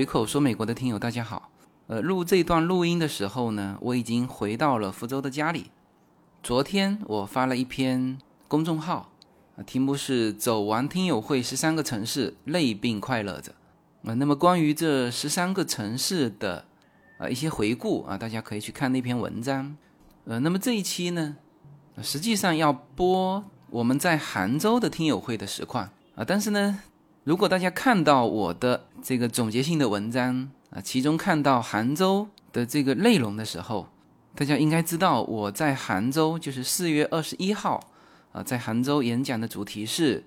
随口说美国的听友大家好，呃，录这段录音的时候呢，我已经回到了福州的家里。昨天我发了一篇公众号，啊，题目是“走完听友会十三个城市，累并快乐着”。啊，那么关于这十三个城市的啊一些回顾啊，大家可以去看那篇文章。呃，那么这一期呢，实际上要播我们在杭州的听友会的实况啊，但是呢。如果大家看到我的这个总结性的文章啊，其中看到杭州的这个内容的时候，大家应该知道我在杭州就是四月二十一号啊，在杭州演讲的主题是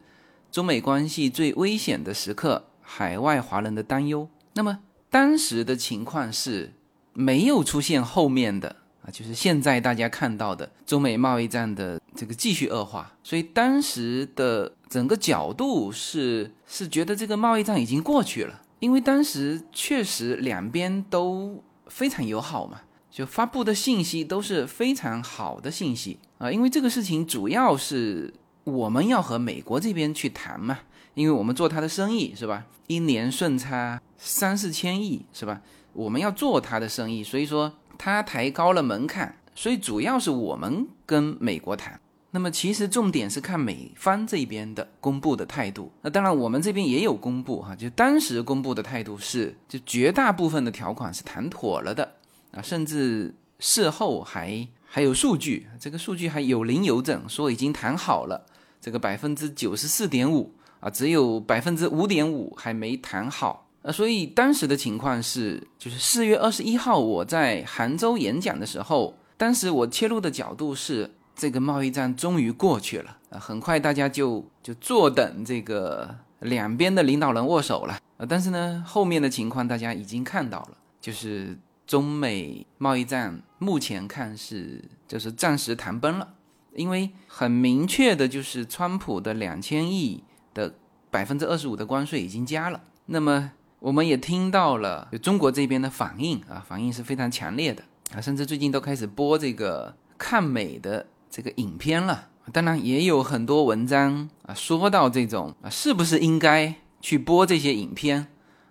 中美关系最危险的时刻，海外华人的担忧。那么当时的情况是没有出现后面的。啊，就是现在大家看到的中美贸易战的这个继续恶化，所以当时的整个角度是是觉得这个贸易战已经过去了，因为当时确实两边都非常友好嘛，就发布的信息都是非常好的信息啊，因为这个事情主要是我们要和美国这边去谈嘛，因为我们做他的生意是吧，一年顺差三四千亿是吧，我们要做他的生意，所以说。他抬高了门槛，所以主要是我们跟美国谈。那么其实重点是看美方这边的公布的态度。那当然我们这边也有公布哈，就当时公布的态度是，就绝大部分的条款是谈妥了的啊，甚至事后还还有数据，这个数据还有零有整，说已经谈好了，这个百分之九十四点五啊，只有百分之五点五还没谈好。呃，所以当时的情况是，就是四月二十一号我在杭州演讲的时候，当时我切入的角度是，这个贸易战终于过去了，啊，很快大家就就坐等这个两边的领导人握手了，啊，但是呢，后面的情况大家已经看到了，就是中美贸易战目前看是就是暂时谈崩了，因为很明确的就是川普的两千亿的百分之二十五的关税已经加了，那么。我们也听到了中国这边的反应啊，反应是非常强烈的啊，甚至最近都开始播这个看美的这个影片了。当然也有很多文章啊，说到这种啊，是不是应该去播这些影片？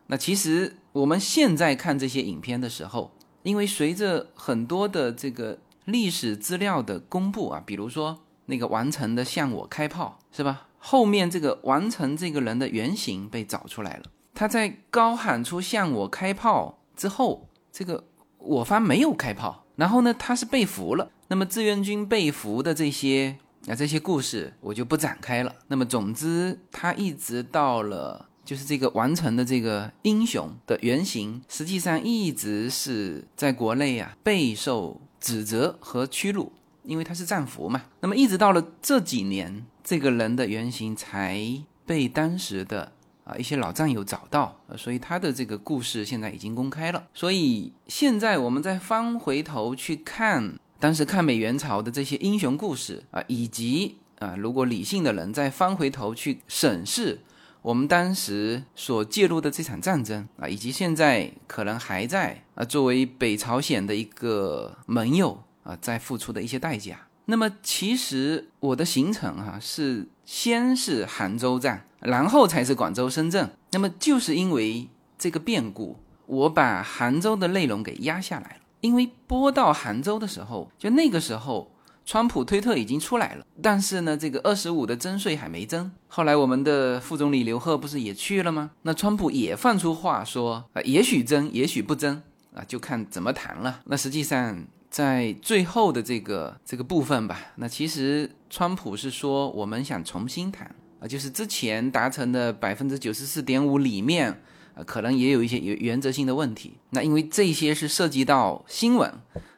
那其实我们现在看这些影片的时候，因为随着很多的这个历史资料的公布啊，比如说那个完成的向我开炮是吧？后面这个完成这个人的原型被找出来了。他在高喊出向我开炮之后，这个我方没有开炮，然后呢，他是被俘了。那么志愿军被俘的这些啊这些故事我就不展开了。那么总之，他一直到了就是这个完成的这个英雄的原型，实际上一直是在国内啊备受指责和屈辱，因为他是战俘嘛。那么一直到了这几年，这个人的原型才被当时的。啊，一些老战友找到，所以他的这个故事现在已经公开了。所以现在我们再翻回头去看当时抗美援朝的这些英雄故事啊，以及啊，如果理性的人再翻回头去审视我们当时所介入的这场战争啊，以及现在可能还在啊，作为北朝鲜的一个盟友啊，在付出的一些代价。那么其实我的行程哈是先是杭州站。然后才是广州、深圳。那么就是因为这个变故，我把杭州的内容给压下来了。因为播到杭州的时候，就那个时候，川普推特已经出来了，但是呢，这个二十五的增税还没增。后来我们的副总理刘鹤不是也去了吗？那川普也放出话说啊，也许增，也许不增啊，就看怎么谈了。那实际上在最后的这个这个部分吧，那其实川普是说我们想重新谈。啊，就是之前达成的百分之九十四点五里面，呃，可能也有一些原原则性的问题。那因为这些是涉及到新闻，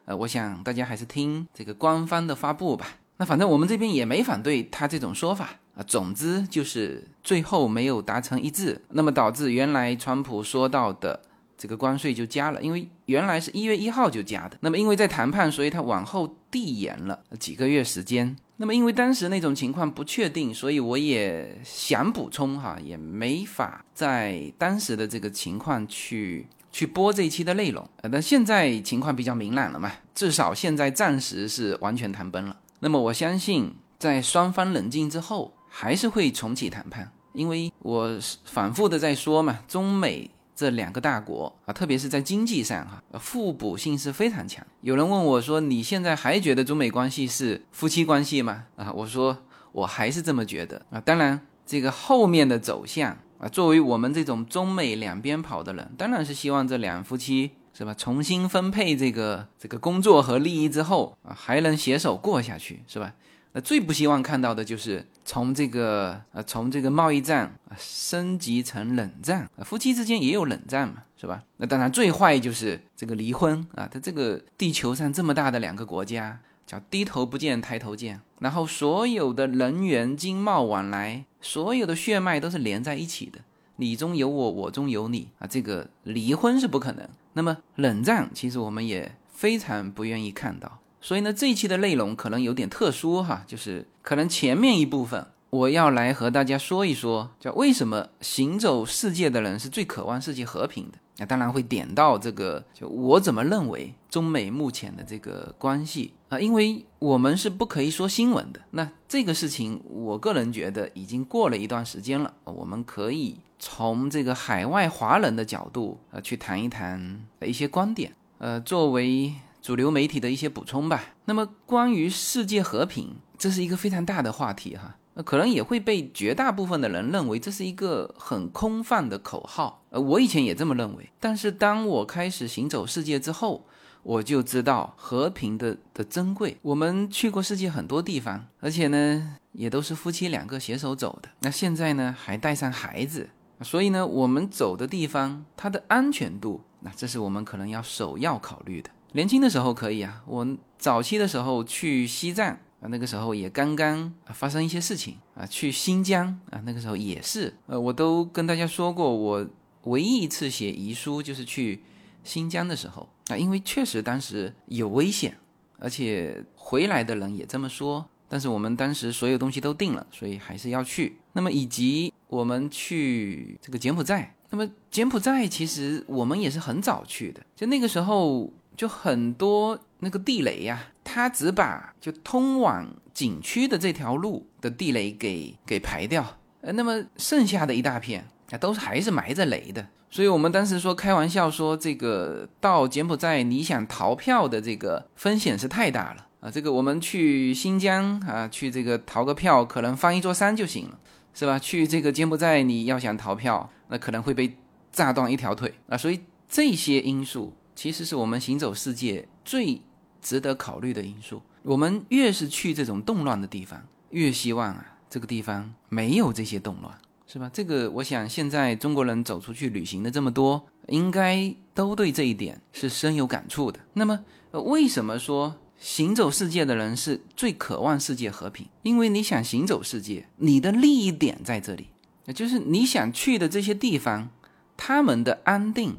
呃，我想大家还是听这个官方的发布吧。那反正我们这边也没反对他这种说法啊。总之就是最后没有达成一致，那么导致原来川普说到的这个关税就加了，因为原来是一月一号就加的。那么因为在谈判，所以他往后递延了几个月时间。那么，因为当时那种情况不确定，所以我也想补充哈，也没法在当时的这个情况去去播这一期的内容。呃，那现在情况比较明朗了嘛，至少现在暂时是完全谈崩了。那么我相信，在双方冷静之后，还是会重启谈判，因为我反复的在说嘛，中美这两个大国啊，特别是在经济上哈，互补性是非常强。有人问我说：“你现在还觉得中美关系是夫妻关系吗？”啊，我说我还是这么觉得啊。当然，这个后面的走向啊，作为我们这种中美两边跑的人，当然是希望这两夫妻是吧，重新分配这个这个工作和利益之后啊，还能携手过下去，是吧？那最不希望看到的就是从这个呃从这个贸易战啊升级成冷战，夫妻之间也有冷战嘛，是吧？那当然最坏就是这个离婚啊，它这个地球上这么大的两个国家，叫低头不见抬头见，然后所有的人员经贸往来，所有的血脉都是连在一起的，你中有我，我中有你啊，这个离婚是不可能。那么冷战其实我们也非常不愿意看到。所以呢，这一期的内容可能有点特殊哈，就是可能前面一部分我要来和大家说一说，叫为什么行走世界的人是最渴望世界和平的。那当然会点到这个，就我怎么认为中美目前的这个关系啊，因为我们是不可以说新闻的。那这个事情，我个人觉得已经过了一段时间了，我们可以从这个海外华人的角度呃去谈一谈一些观点，呃，作为。主流媒体的一些补充吧。那么，关于世界和平，这是一个非常大的话题哈。那可能也会被绝大部分的人认为这是一个很空泛的口号。呃，我以前也这么认为。但是，当我开始行走世界之后，我就知道和平的的珍贵。我们去过世界很多地方，而且呢，也都是夫妻两个携手走的。那现在呢，还带上孩子，所以呢，我们走的地方它的安全度，那这是我们可能要首要考虑的。年轻的时候可以啊，我早期的时候去西藏啊，那个时候也刚刚发生一些事情啊，去新疆啊，那个时候也是，呃，我都跟大家说过，我唯一一次写遗书就是去新疆的时候啊，因为确实当时有危险，而且回来的人也这么说，但是我们当时所有东西都定了，所以还是要去。那么以及我们去这个柬埔寨，那么柬埔寨其实我们也是很早去的，就那个时候。就很多那个地雷呀，他只把就通往景区的这条路的地雷给给排掉，呃，那么剩下的一大片啊，都是还是埋着雷的。所以我们当时说开玩笑说，这个到柬埔寨你想逃票的这个风险是太大了啊。这个我们去新疆啊，去这个逃个票，可能翻一座山就行了，是吧？去这个柬埔寨你要想逃票，那可能会被炸断一条腿啊。所以这些因素。其实是我们行走世界最值得考虑的因素。我们越是去这种动乱的地方，越希望啊，这个地方没有这些动乱，是吧？这个我想现在中国人走出去旅行的这么多，应该都对这一点是深有感触的。那么，为什么说行走世界的人是最渴望世界和平？因为你想行走世界，你的利益点在这里，也就是你想去的这些地方，他们的安定。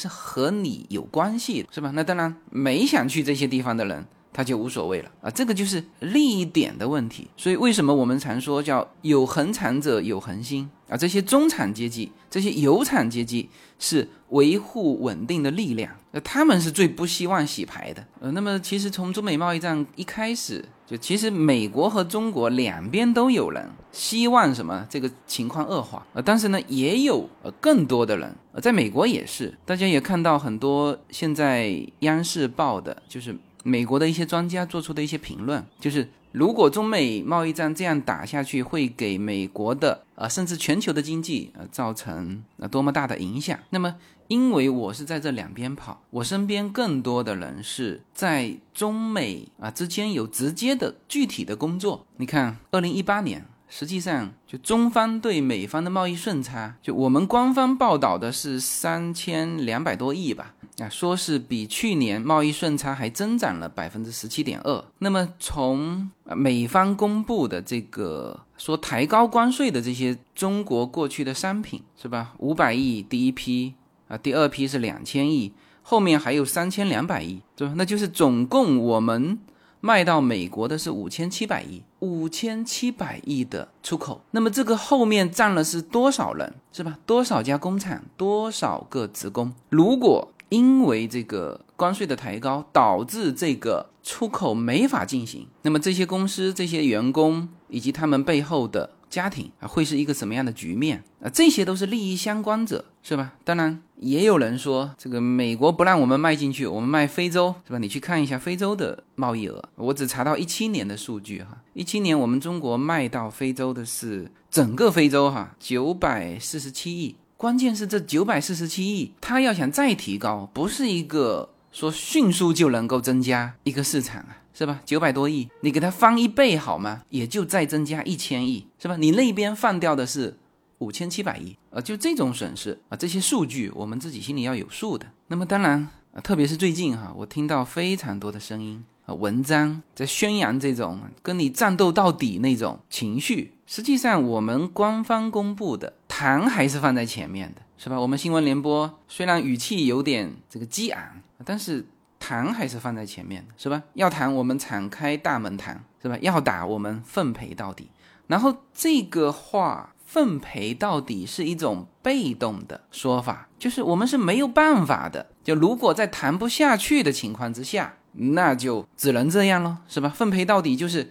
是和你有关系，是吧？那当然，没想去这些地方的人，他就无所谓了啊。这个就是利益点的问题。所以，为什么我们常说叫有恒产者有恒心啊？这些中产阶级，这些有产阶级是维护稳定的力量，那他们是最不希望洗牌的。呃，那么其实从中美贸易战一开始。就其实美国和中国两边都有人希望什么这个情况恶化，呃，但是呢也有呃更多的人，呃，在美国也是，大家也看到很多现在央视报的，就是美国的一些专家做出的一些评论，就是如果中美贸易战这样打下去，会给美国的啊甚至全球的经济呃造成呃多么大的影响，那么。因为我是在这两边跑，我身边更多的人是在中美啊之间有直接的具体的工作。你看，二零一八年，实际上就中方对美方的贸易顺差，就我们官方报道的是三千两百多亿吧，啊，说是比去年贸易顺差还增长了百分之十七点二。那么从美方公布的这个说抬高关税的这些中国过去的商品是吧？五百亿第一批。啊，第二批是两千亿，后面还有三千两百亿，对吧？那就是总共我们卖到美国的是五千七百亿，五千七百亿的出口。那么这个后面占了是多少人，是吧？多少家工厂，多少个职工？如果因为这个关税的抬高导致这个出口没法进行，那么这些公司、这些员工以及他们背后的家庭啊，会是一个什么样的局面啊？这些都是利益相关者，是吧？当然，也有人说这个美国不让我们卖进去，我们卖非洲，是吧？你去看一下非洲的贸易额，我只查到一七年的数据哈，一七年我们中国卖到非洲的是整个非洲哈九百四十七亿，关键是这九百四十七亿，它要想再提高，不是一个说迅速就能够增加一个市场啊。是吧？九百多亿，你给它翻一倍好吗？也就再增加一千亿，是吧？你那边放掉的是五千七百亿，啊，就这种损失啊，这些数据我们自己心里要有数的。那么当然啊，特别是最近哈，我听到非常多的声音啊，文章在宣扬这种跟你战斗到底那种情绪。实际上，我们官方公布的谈还是放在前面的，是吧？我们新闻联播虽然语气有点这个激昂，但是。谈还是放在前面的，是吧？要谈我们敞开大门谈，是吧？要打我们奉陪到底。然后这个话奉陪到底是一种被动的说法，就是我们是没有办法的。就如果在谈不下去的情况之下，那就只能这样了，是吧？奉陪到底就是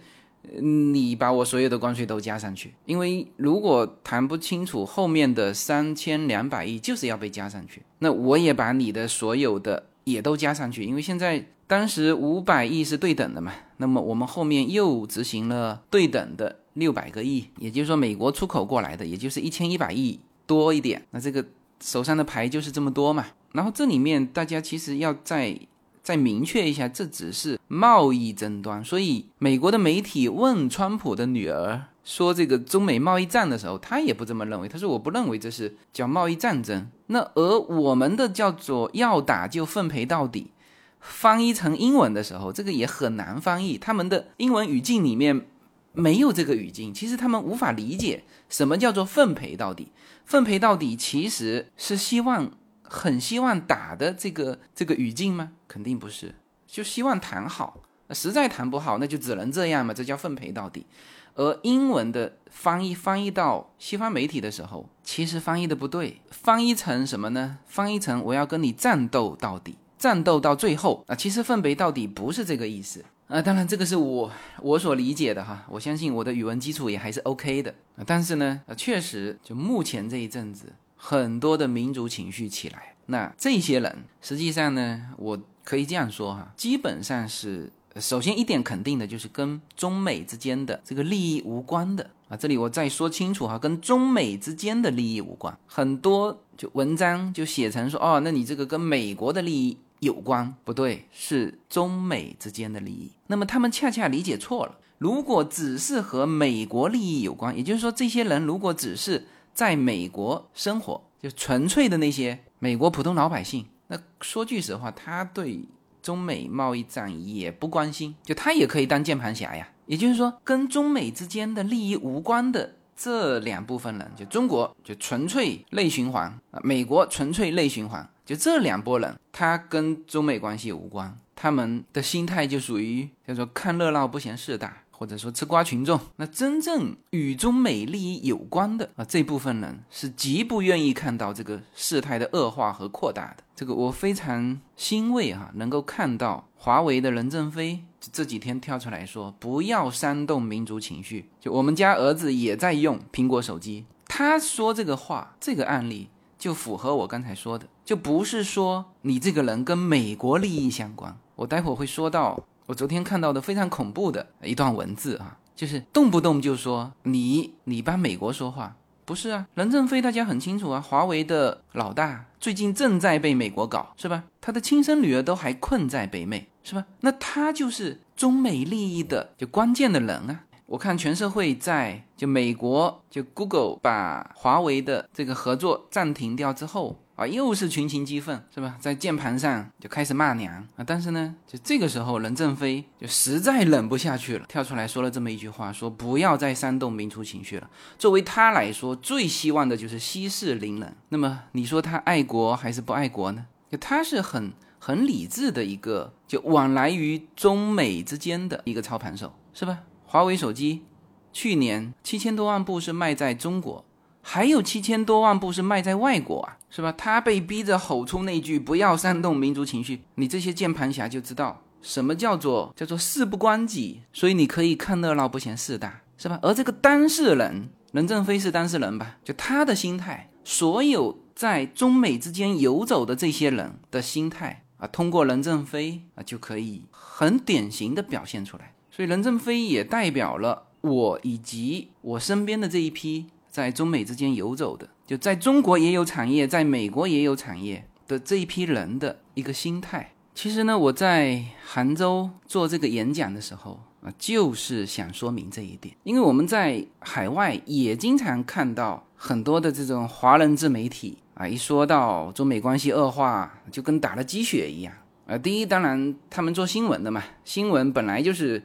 你把我所有的关税都加上去，因为如果谈不清楚后面的三千两百亿就是要被加上去，那我也把你的所有的。也都加上去，因为现在当时五百亿是对等的嘛，那么我们后面又执行了对等的六百个亿，也就是说美国出口过来的，也就是一千一百亿多一点，那这个手上的牌就是这么多嘛。然后这里面大家其实要再再明确一下，这只是贸易争端，所以美国的媒体问川普的女儿。说这个中美贸易战的时候，他也不这么认为。他说：“我不认为这是叫贸易战争。”那而我们的叫做要打就奉陪到底，翻译成英文的时候，这个也很难翻译。他们的英文语境里面没有这个语境，其实他们无法理解什么叫做奉陪到底。奉陪到底其实是希望很希望打的这个这个语境吗？肯定不是，就希望谈好。实在谈不好，那就只能这样嘛，这叫奉陪到底。而英文的翻译翻译到西方媒体的时候，其实翻译的不对，翻译成什么呢？翻译成我要跟你战斗到底，战斗到最后啊！其实奉陪到底不是这个意思啊。当然，这个是我我所理解的哈。我相信我的语文基础也还是 OK 的。但是呢，确实就目前这一阵子，很多的民族情绪起来，那这些人实际上呢，我可以这样说哈，基本上是。首先一点肯定的就是跟中美之间的这个利益无关的啊，这里我再说清楚哈，跟中美之间的利益无关。很多就文章就写成说，哦，那你这个跟美国的利益有关，不对，是中美之间的利益。那么他们恰恰理解错了。如果只是和美国利益有关，也就是说，这些人如果只是在美国生活，就纯粹的那些美国普通老百姓，那说句实话，他对。中美贸易战也不关心，就他也可以当键盘侠呀。也就是说，跟中美之间的利益无关的这两部分人，就中国就纯粹内循环啊，美国纯粹内循环，就这两拨人，他跟中美关系无关，他们的心态就属于叫做看热闹不嫌事大。或者说吃瓜群众，那真正与中美利益有关的啊这部分人是极不愿意看到这个事态的恶化和扩大的。这个我非常欣慰哈，能够看到华为的任正非这几天跳出来说，不要煽动民族情绪。就我们家儿子也在用苹果手机，他说这个话，这个案例就符合我刚才说的，就不是说你这个人跟美国利益相关。我待会儿会说到。我昨天看到的非常恐怖的一段文字啊，就是动不动就说你你帮美国说话，不是啊？任正非大家很清楚啊，华为的老大最近正在被美国搞，是吧？他的亲生女儿都还困在北美，是吧？那他就是中美利益的就关键的人啊。我看全社会在就美国就 Google 把华为的这个合作暂停掉之后。啊，又是群情激愤，是吧？在键盘上就开始骂娘啊！但是呢，就这个时候，任正非就实在忍不下去了，跳出来说了这么一句话：说不要再煽动民族情绪了。作为他来说，最希望的就是息事宁人。那么你说他爱国还是不爱国呢？就他是很很理智的一个，就往来于中美之间的一个操盘手，是吧？华为手机去年七千多万部是卖在中国。还有七千多万部是卖在外国啊，是吧？他被逼着吼出那句“不要煽动民族情绪”，你这些键盘侠就知道什么叫做叫做事不关己，所以你可以看热闹不嫌事大，是吧？而这个当事人任正非是当事人吧？就他的心态，所有在中美之间游走的这些人的心态啊，通过任正非啊就可以很典型的表现出来。所以任正非也代表了我以及我身边的这一批在中美之间游走的，就在中国也有产业，在美国也有产业的这一批人的一个心态。其实呢，我在杭州做这个演讲的时候啊，就是想说明这一点。因为我们在海外也经常看到很多的这种华人自媒体啊，一说到中美关系恶化，就跟打了鸡血一样啊。第一，当然他们做新闻的嘛，新闻本来就是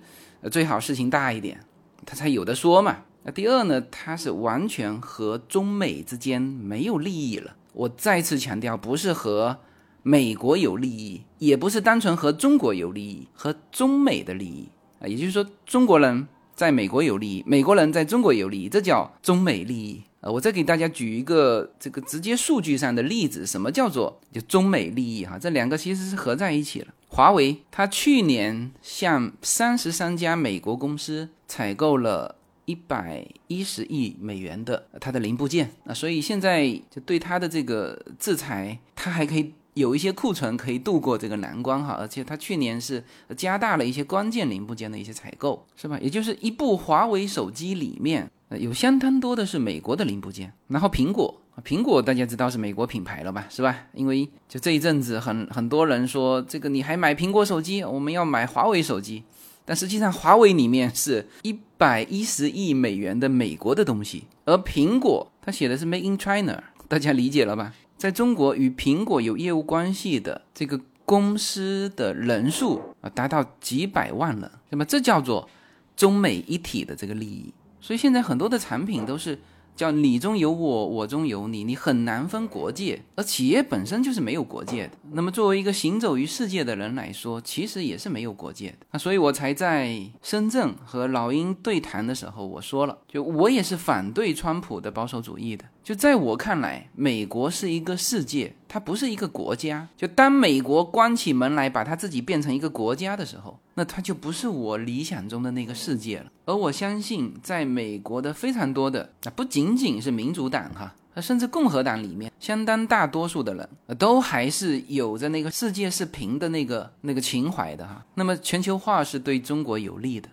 最好事情大一点，他才有的说嘛。那第二呢，它是完全和中美之间没有利益了。我再次强调，不是和。美国有利益，也不是单纯和中国有利益，和中美的利益啊，也就是说，中国人在美国有利益，美国人在中国有利益，这叫中美利益啊。我再给大家举一个这个直接数据上的例子，什么叫做就中美利益哈？这两个其实是合在一起了。华为它去年向三十三家美国公司采购了一百一十亿美元的它的零部件啊，所以现在就对它的这个制裁，它还可以。有一些库存可以度过这个难关哈，而且它去年是加大了一些关键零部件的一些采购，是吧？也就是一部华为手机里面有相当多的是美国的零部件。然后苹果，苹果大家知道是美国品牌了吧，是吧？因为就这一阵子很很多人说这个你还买苹果手机，我们要买华为手机，但实际上华为里面是一百一十亿美元的美国的东西，而苹果它写的是 Made in China，大家理解了吧？在中国与苹果有业务关系的这个公司的人数啊，达到几百万了，那么这叫做中美一体的这个利益。所以现在很多的产品都是。叫你中有我，我中有你，你很难分国界，而企业本身就是没有国界的。那么作为一个行走于世界的人来说，其实也是没有国界的。那所以我才在深圳和老鹰对谈的时候，我说了，就我也是反对川普的保守主义的。就在我看来，美国是一个世界。它不是一个国家，就当美国关起门来把它自己变成一个国家的时候，那它就不是我理想中的那个世界了。而我相信，在美国的非常多的，那不仅仅是民主党哈，甚至共和党里面，相当大多数的人都还是有着那个世界是平的那个那个情怀的哈。那么全球化是对中国有利的，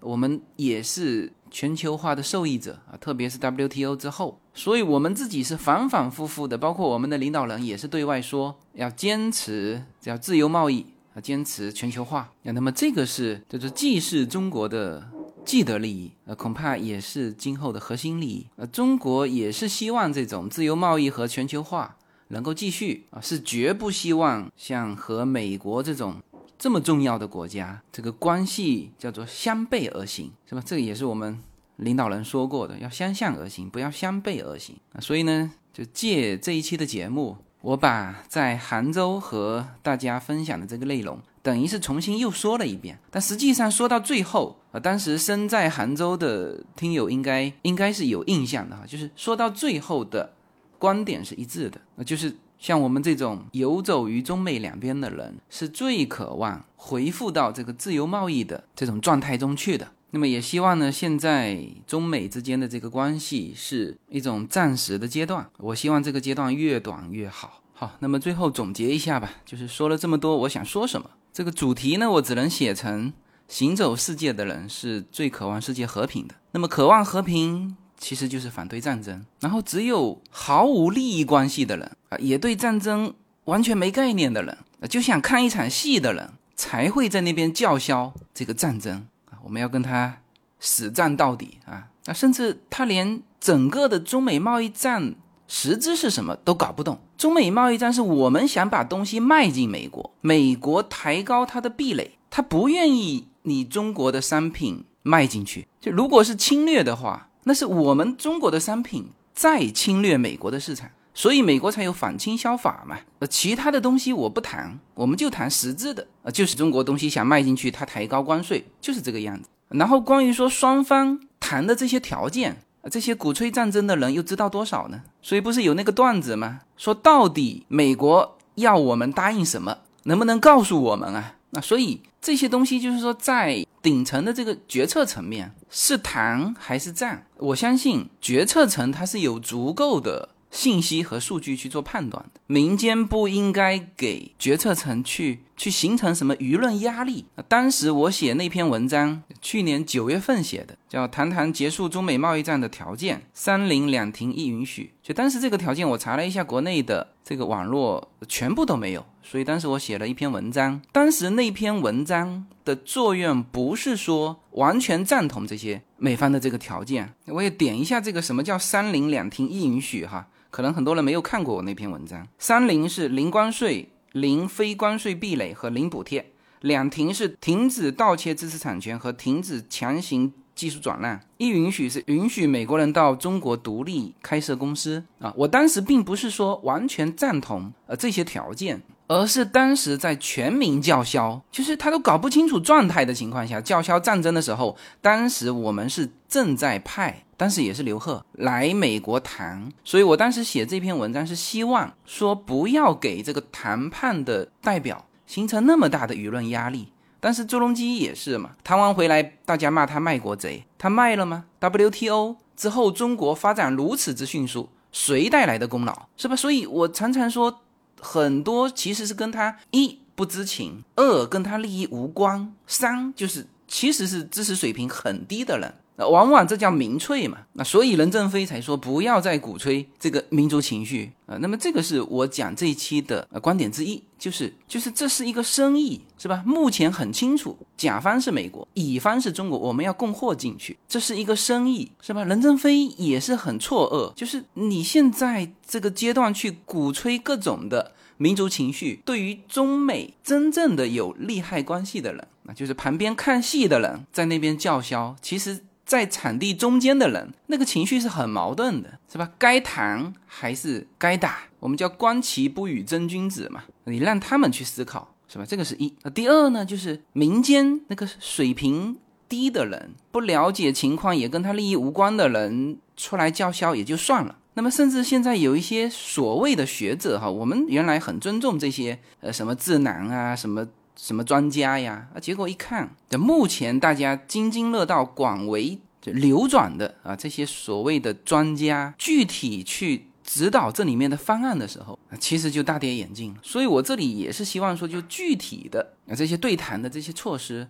我们也是。全球化的受益者啊，特别是 WTO 之后，所以我们自己是反反复复的，包括我们的领导人也是对外说要坚持叫自由贸易啊，坚持全球化。那么这个是就是既是中国的既得利益，呃，恐怕也是今后的核心利益。呃，中国也是希望这种自由贸易和全球化能够继续啊，是绝不希望像和美国这种。这么重要的国家，这个关系叫做相背而行，是吧？这个也是我们领导人说过的，要相向而行，不要相背而行啊。所以呢，就借这一期的节目，我把在杭州和大家分享的这个内容，等于是重新又说了一遍。但实际上说到最后啊，当时身在杭州的听友应该应该是有印象的哈，就是说到最后的观点是一致的，那就是。像我们这种游走于中美两边的人，是最渴望回复到这个自由贸易的这种状态中去的。那么也希望呢，现在中美之间的这个关系是一种暂时的阶段。我希望这个阶段越短越好。好，那么最后总结一下吧，就是说了这么多，我想说什么？这个主题呢，我只能写成：行走世界的人是最渴望世界和平的。那么渴望和平。其实就是反对战争，然后只有毫无利益关系的人啊，也对战争完全没概念的人，就想看一场戏的人，才会在那边叫嚣这个战争啊，我们要跟他死战到底啊！那，甚至他连整个的中美贸易战实质是什么都搞不懂。中美贸易战是我们想把东西卖进美国，美国抬高它的壁垒，他不愿意你中国的商品卖进去。就如果是侵略的话。那是我们中国的商品在侵略美国的市场，所以美国才有反倾销法嘛。呃，其他的东西我不谈，我们就谈实质的，呃，就是中国东西想卖进去，它抬高关税，就是这个样子。然后关于说双方谈的这些条件，这些鼓吹战争的人又知道多少呢？所以不是有那个段子吗？说到底美国要我们答应什么，能不能告诉我们啊？那所以这些东西就是说，在顶层的这个决策层面是谈还是战？我相信决策层它是有足够的。信息和数据去做判断的，民间不应该给决策层去去形成什么舆论压力。当时我写那篇文章，去年九月份写的，叫《谈谈结束中美贸易战的条件：三零两停一允许》。就当时这个条件，我查了一下国内的这个网络，全部都没有。所以当时我写了一篇文章，当时那篇文章的作用不是说完全赞同这些美方的这个条件。我也点一下这个什么叫“三零两停一允许”哈。可能很多人没有看过我那篇文章。三零是零关税、零非关税壁垒和零补贴，两停是停止盗窃知识产权和停止强行技术转让，一允许是允许美国人到中国独立开设公司啊。我当时并不是说完全赞同呃这些条件。而是当时在全民叫嚣，就是他都搞不清楚状态的情况下叫嚣战争的时候，当时我们是正在派，当时也是刘鹤来美国谈，所以我当时写这篇文章是希望说不要给这个谈判的代表形成那么大的舆论压力。但是朱镕基也是嘛，谈完回来大家骂他卖国贼，他卖了吗？WTO 之后中国发展如此之迅速，谁带来的功劳是吧？所以我常常说。很多其实是跟他一不知情，二跟他利益无关，三就是其实是知识水平很低的人。那往往这叫民粹嘛？那所以任正非才说不要再鼓吹这个民族情绪啊。那么这个是我讲这一期的观点之一，就是就是这是一个生意，是吧？目前很清楚，甲方是美国，乙方是中国，我们要供货进去，这是一个生意，是吧？任正非也是很错愕，就是你现在这个阶段去鼓吹各种的民族情绪，对于中美真正的有利害关系的人，那就是旁边看戏的人在那边叫嚣，其实。在场地中间的人，那个情绪是很矛盾的，是吧？该谈还是该打？我们叫观其不语真君子嘛。你让他们去思考，是吧？这个是一。第二呢，就是民间那个水平低的人，不了解情况，也跟他利益无关的人出来叫嚣也就算了。那么，甚至现在有一些所谓的学者哈，我们原来很尊重这些呃什么智囊啊什么。什么专家呀？啊，结果一看，这目前大家津津乐道、广为流转的啊，这些所谓的专家，具体去指导这里面的方案的时候，其实就大跌眼镜。所以我这里也是希望说，就具体的啊这些对谈的这些措施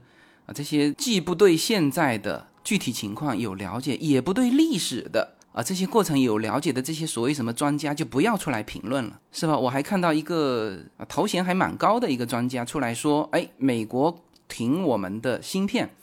啊，这些既不对现在的具体情况有了解，也不对历史的。啊，这些过程有了解的这些所谓什么专家就不要出来评论了，是吧？我还看到一个啊头衔还蛮高的一个专家出来说，哎，美国停我们的芯片，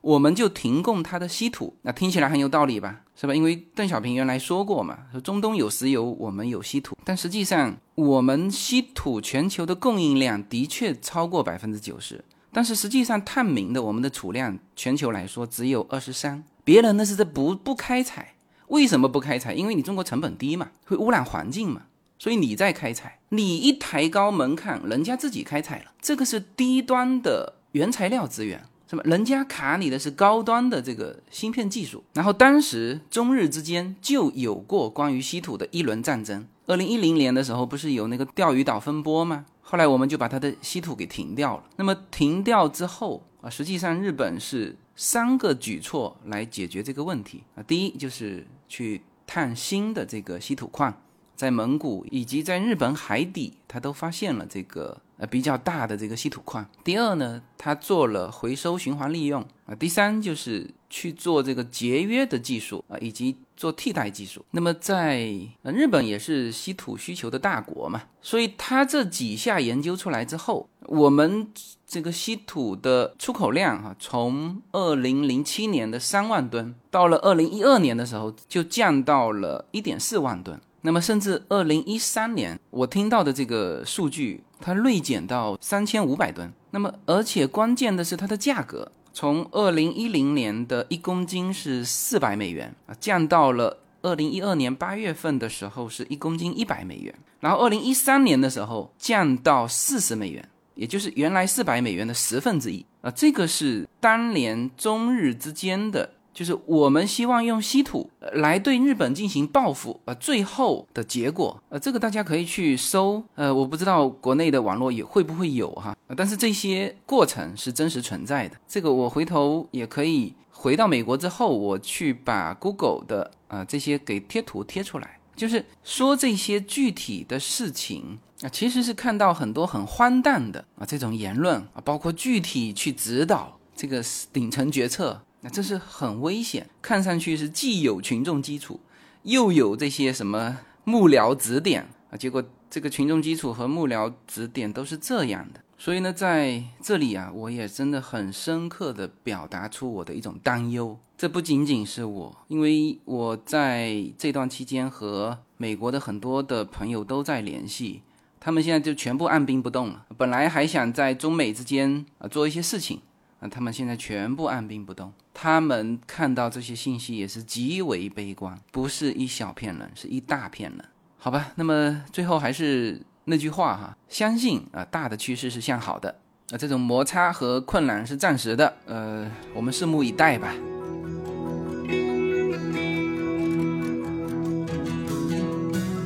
我们就停供它的稀土，那听起来很有道理吧？是吧？因为邓小平原来说过嘛，说中东有石油，我们有稀土，但实际上我们稀土全球的供应量的确超过百分之九十，但是实际上探明的我们的储量全球来说只有二十三，别人那是在不不开采。为什么不开采？因为你中国成本低嘛，会污染环境嘛，所以你在开采。你一抬高门槛，人家自己开采了，这个是低端的原材料资源，是吧？人家卡你的是高端的这个芯片技术。然后当时中日之间就有过关于稀土的一轮战争。二零一零年的时候，不是有那个钓鱼岛风波吗？后来我们就把它的稀土给停掉了。那么停掉之后啊，实际上日本是。三个举措来解决这个问题啊，第一就是去探新的这个稀土矿，在蒙古以及在日本海底，它都发现了这个呃比较大的这个稀土矿。第二呢，它做了回收循环利用啊。第三就是去做这个节约的技术啊，以及做替代技术。那么在日本也是稀土需求的大国嘛，所以它这几下研究出来之后，我们。这个稀土的出口量哈，从二零零七年的三万吨，到了二零一二年的时候就降到了一点四万吨。那么甚至二零一三年，我听到的这个数据，它锐减到三千五百吨。那么而且关键的是它的价格，从二零一零年的一公斤是四百美元啊，降到了二零一二年八月份的时候是一公斤一百美元，然后二零一三年的时候降到四十美元。也就是原来四百美元的十分之一啊，这个是当年中日之间的就是我们希望用稀土来对日本进行报复，呃，最后的结果，呃，这个大家可以去搜，呃，我不知道国内的网络也会不会有哈，但是这些过程是真实存在的。这个我回头也可以回到美国之后，我去把 Google 的呃这些给贴图贴出来，就是说这些具体的事情啊，其实是看到很多很荒诞的啊这种言论啊，包括具体去指导这个顶层决策。那这是很危险，看上去是既有群众基础，又有这些什么幕僚指点啊，结果这个群众基础和幕僚指点都是这样的。所以呢，在这里啊，我也真的很深刻的表达出我的一种担忧。这不仅仅是我，因为我在这段期间和美国的很多的朋友都在联系，他们现在就全部按兵不动了。本来还想在中美之间啊做一些事情。他们现在全部按兵不动，他们看到这些信息也是极为悲观，不是一小片人，是一大片人，好吧？那么最后还是那句话哈，相信啊，大的趋势是向好的，啊，这种摩擦和困难是暂时的，呃，我们拭目以待吧。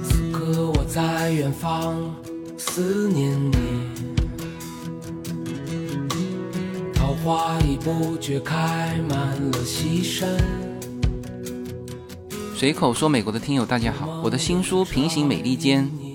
此刻我在远方，思念你。花已不觉开满了西山。随口说美国的听友大家好，我的新书《平行美利坚》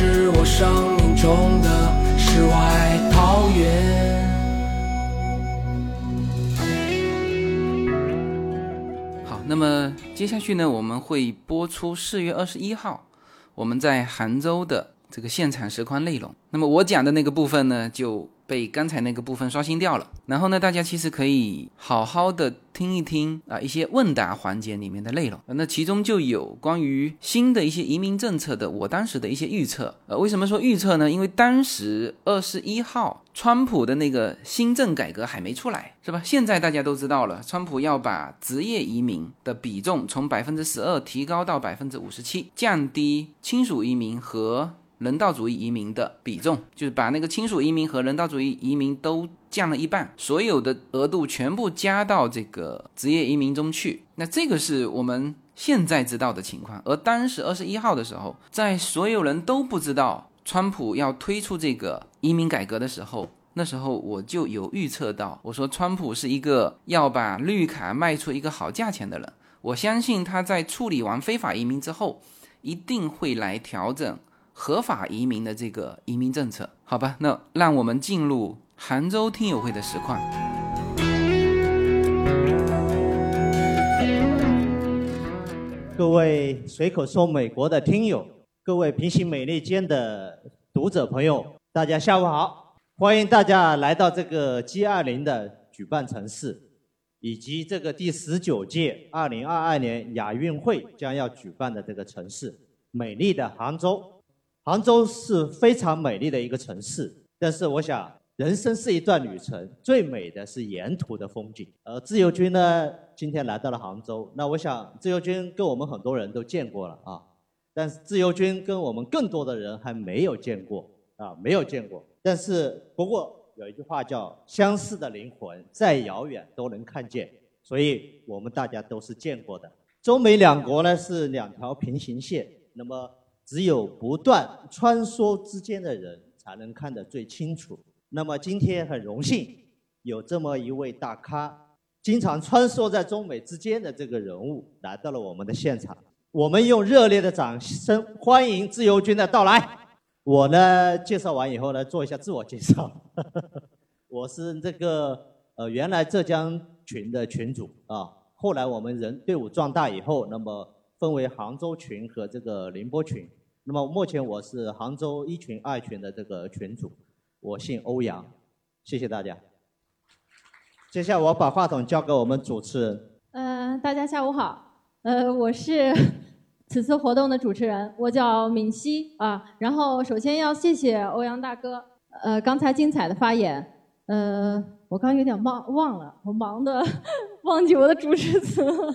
是我生命中的世外桃源。好，那么接下去呢，我们会播出四月二十一号我们在杭州的这个现场实况内容。那么我讲的那个部分呢，就。被刚才那个部分刷新掉了，然后呢，大家其实可以好好的听一听啊，一些问答环节里面的内容，那其中就有关于新的一些移民政策的，我当时的一些预测。呃，为什么说预测呢？因为当时二十一号，川普的那个新政改革还没出来，是吧？现在大家都知道了，川普要把职业移民的比重从百分之十二提高到百分之五十七，降低亲属移民和。人道主义移民的比重，就是把那个亲属移民和人道主义移民都降了一半，所有的额度全部加到这个职业移民中去。那这个是我们现在知道的情况。而当时二十一号的时候，在所有人都不知道川普要推出这个移民改革的时候，那时候我就有预测到，我说川普是一个要把绿卡卖出一个好价钱的人。我相信他在处理完非法移民之后，一定会来调整。合法移民的这个移民政策，好吧，那让我们进入杭州听友会的实况。各位随口说美国的听友，各位平行美利坚的读者朋友，大家下午好！欢迎大家来到这个 G20 的举办城市，以及这个第十九届2022年亚运会将要举办的这个城市——美丽的杭州。杭州是非常美丽的一个城市，但是我想，人生是一段旅程，最美的是沿途的风景。呃，自由军呢，今天来到了杭州，那我想，自由军跟我们很多人都见过了啊，但是自由军跟我们更多的人还没有见过啊，没有见过。但是不过有一句话叫“相似的灵魂，再遥远都能看见”，所以我们大家都是见过的。中美两国呢是两条平行线，那么。只有不断穿梭之间的人才能看得最清楚。那么今天很荣幸有这么一位大咖，经常穿梭在中美之间的这个人物来到了我们的现场。我们用热烈的掌声欢迎自由军的到来。我呢介绍完以后呢，做一下自我介绍。我是这个呃原来浙江群的群主啊，后来我们人队伍壮大以后，那么分为杭州群和这个宁波群。那么目前我是杭州一群二群的这个群主，我姓欧阳，谢谢大家。接下来我把话筒交给我们主持人。呃，大家下午好，呃，我是 此次活动的主持人，我叫敏熙啊。然后首先要谢谢欧阳大哥，呃，刚才精彩的发言。呃，我刚有点忘忘了，我忙的 忘记我的主持词了。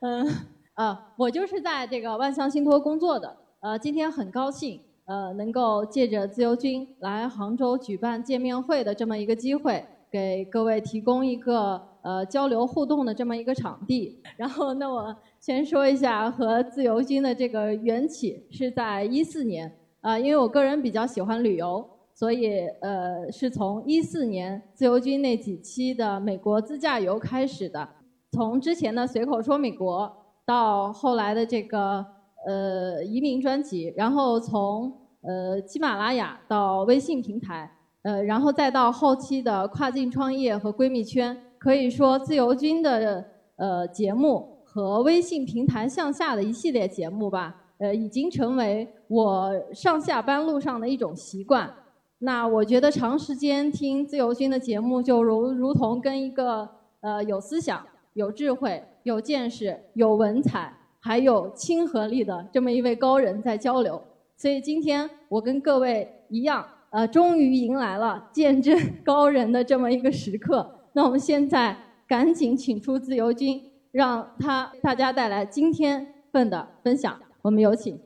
嗯 啊，我就是在这个万象信托工作的。呃，今天很高兴，呃，能够借着自由军来杭州举办见面会的这么一个机会，给各位提供一个呃交流互动的这么一个场地。然后，那我先说一下和自由军的这个缘起，是在一四年啊，因为我个人比较喜欢旅游。所以，呃，是从一四年自由军那几期的美国自驾游开始的。从之前的随口说美国，到后来的这个呃移民专辑，然后从呃喜马拉雅到微信平台，呃，然后再到后期的跨境创业和闺蜜圈，可以说自由军的呃节目和微信平台向下的一系列节目吧，呃，已经成为我上下班路上的一种习惯。那我觉得长时间听自由军的节目，就如如同跟一个呃有思想、有智慧、有见识、有文采，还有亲和力的这么一位高人在交流。所以今天我跟各位一样，呃，终于迎来了见证 高人的这么一个时刻。那我们现在赶紧请出自由军，让他大家带来今天份的分享。我们有请。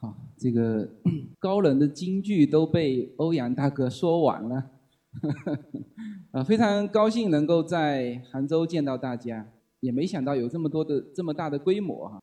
好这个 高人的金句都被欧阳大哥说完了，啊，非常高兴能够在杭州见到大家，也没想到有这么多的这么大的规模哈。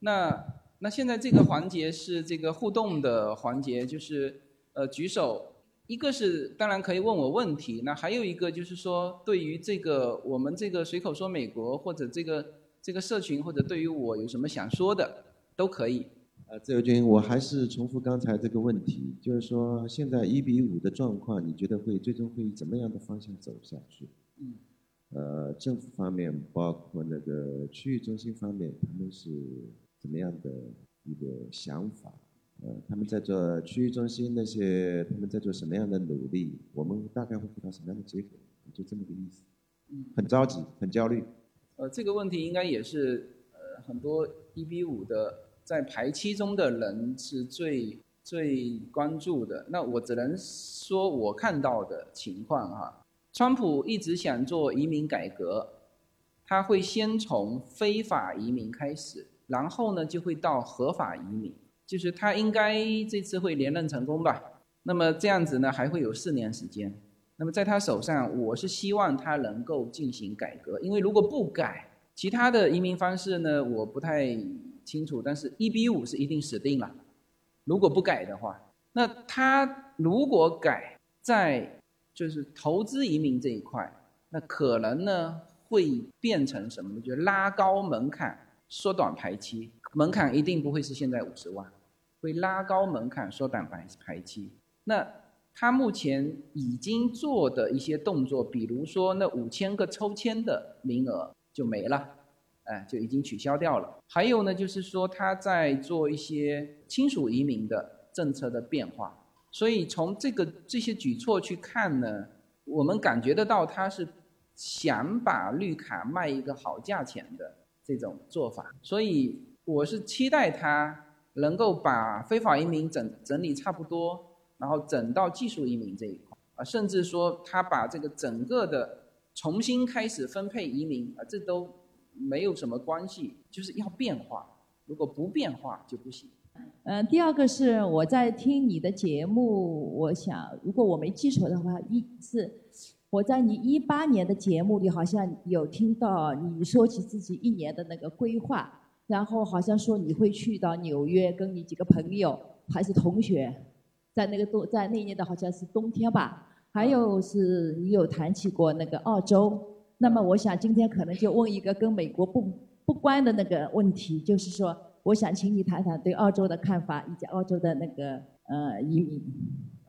那那现在这个环节是这个互动的环节，就是呃举手，一个是当然可以问我问题，那还有一个就是说对于这个我们这个随口说美国或者这个这个社群或者对于我有什么想说的都可以。呃，自由军，我还是重复刚才这个问题，就是说现在一比五的状况，你觉得会最终会以怎么样的方向走下去？嗯，呃，政府方面，包括那个区域中心方面，他们是怎么样的一个想法？呃，他们在做区域中心那些，他们在做什么样的努力？我们大概会得到什么样的结果？就这么个意思。嗯，很着急，很焦虑。呃，这个问题应该也是呃很多一比五的。在排期中的人是最最关注的。那我只能说我看到的情况哈。川普一直想做移民改革，他会先从非法移民开始，然后呢就会到合法移民。就是他应该这次会连任成功吧？那么这样子呢还会有四年时间。那么在他手上，我是希望他能够进行改革，因为如果不改，其他的移民方式呢，我不太。清楚，但是一比五是一定死定了。如果不改的话，那他如果改在就是投资移民这一块，那可能呢会变成什么呢？就拉高门槛，缩短排期。门槛一定不会是现在五十万，会拉高门槛，缩短排排期。那他目前已经做的一些动作，比如说那五千个抽签的名额就没了。哎，就已经取消掉了。还有呢，就是说他在做一些亲属移民的政策的变化。所以从这个这些举措去看呢，我们感觉得到他是想把绿卡卖一个好价钱的这种做法。所以我是期待他能够把非法移民整整理差不多，然后整到技术移民这一块啊，甚至说他把这个整个的重新开始分配移民啊，这都。没有什么关系，就是要变化。如果不变化就不行。嗯，第二个是我在听你的节目，我想如果我没记错的话，一是我在你一八年的节目里好像有听到你说起自己一年的那个规划，然后好像说你会去到纽约跟你几个朋友还是同学，在那个冬在那年的好像是冬天吧，还有是你有谈起过那个澳洲。那么我想今天可能就问一个跟美国不不关的那个问题，就是说，我想请你谈谈对澳洲的看法以及澳洲的那个呃移民。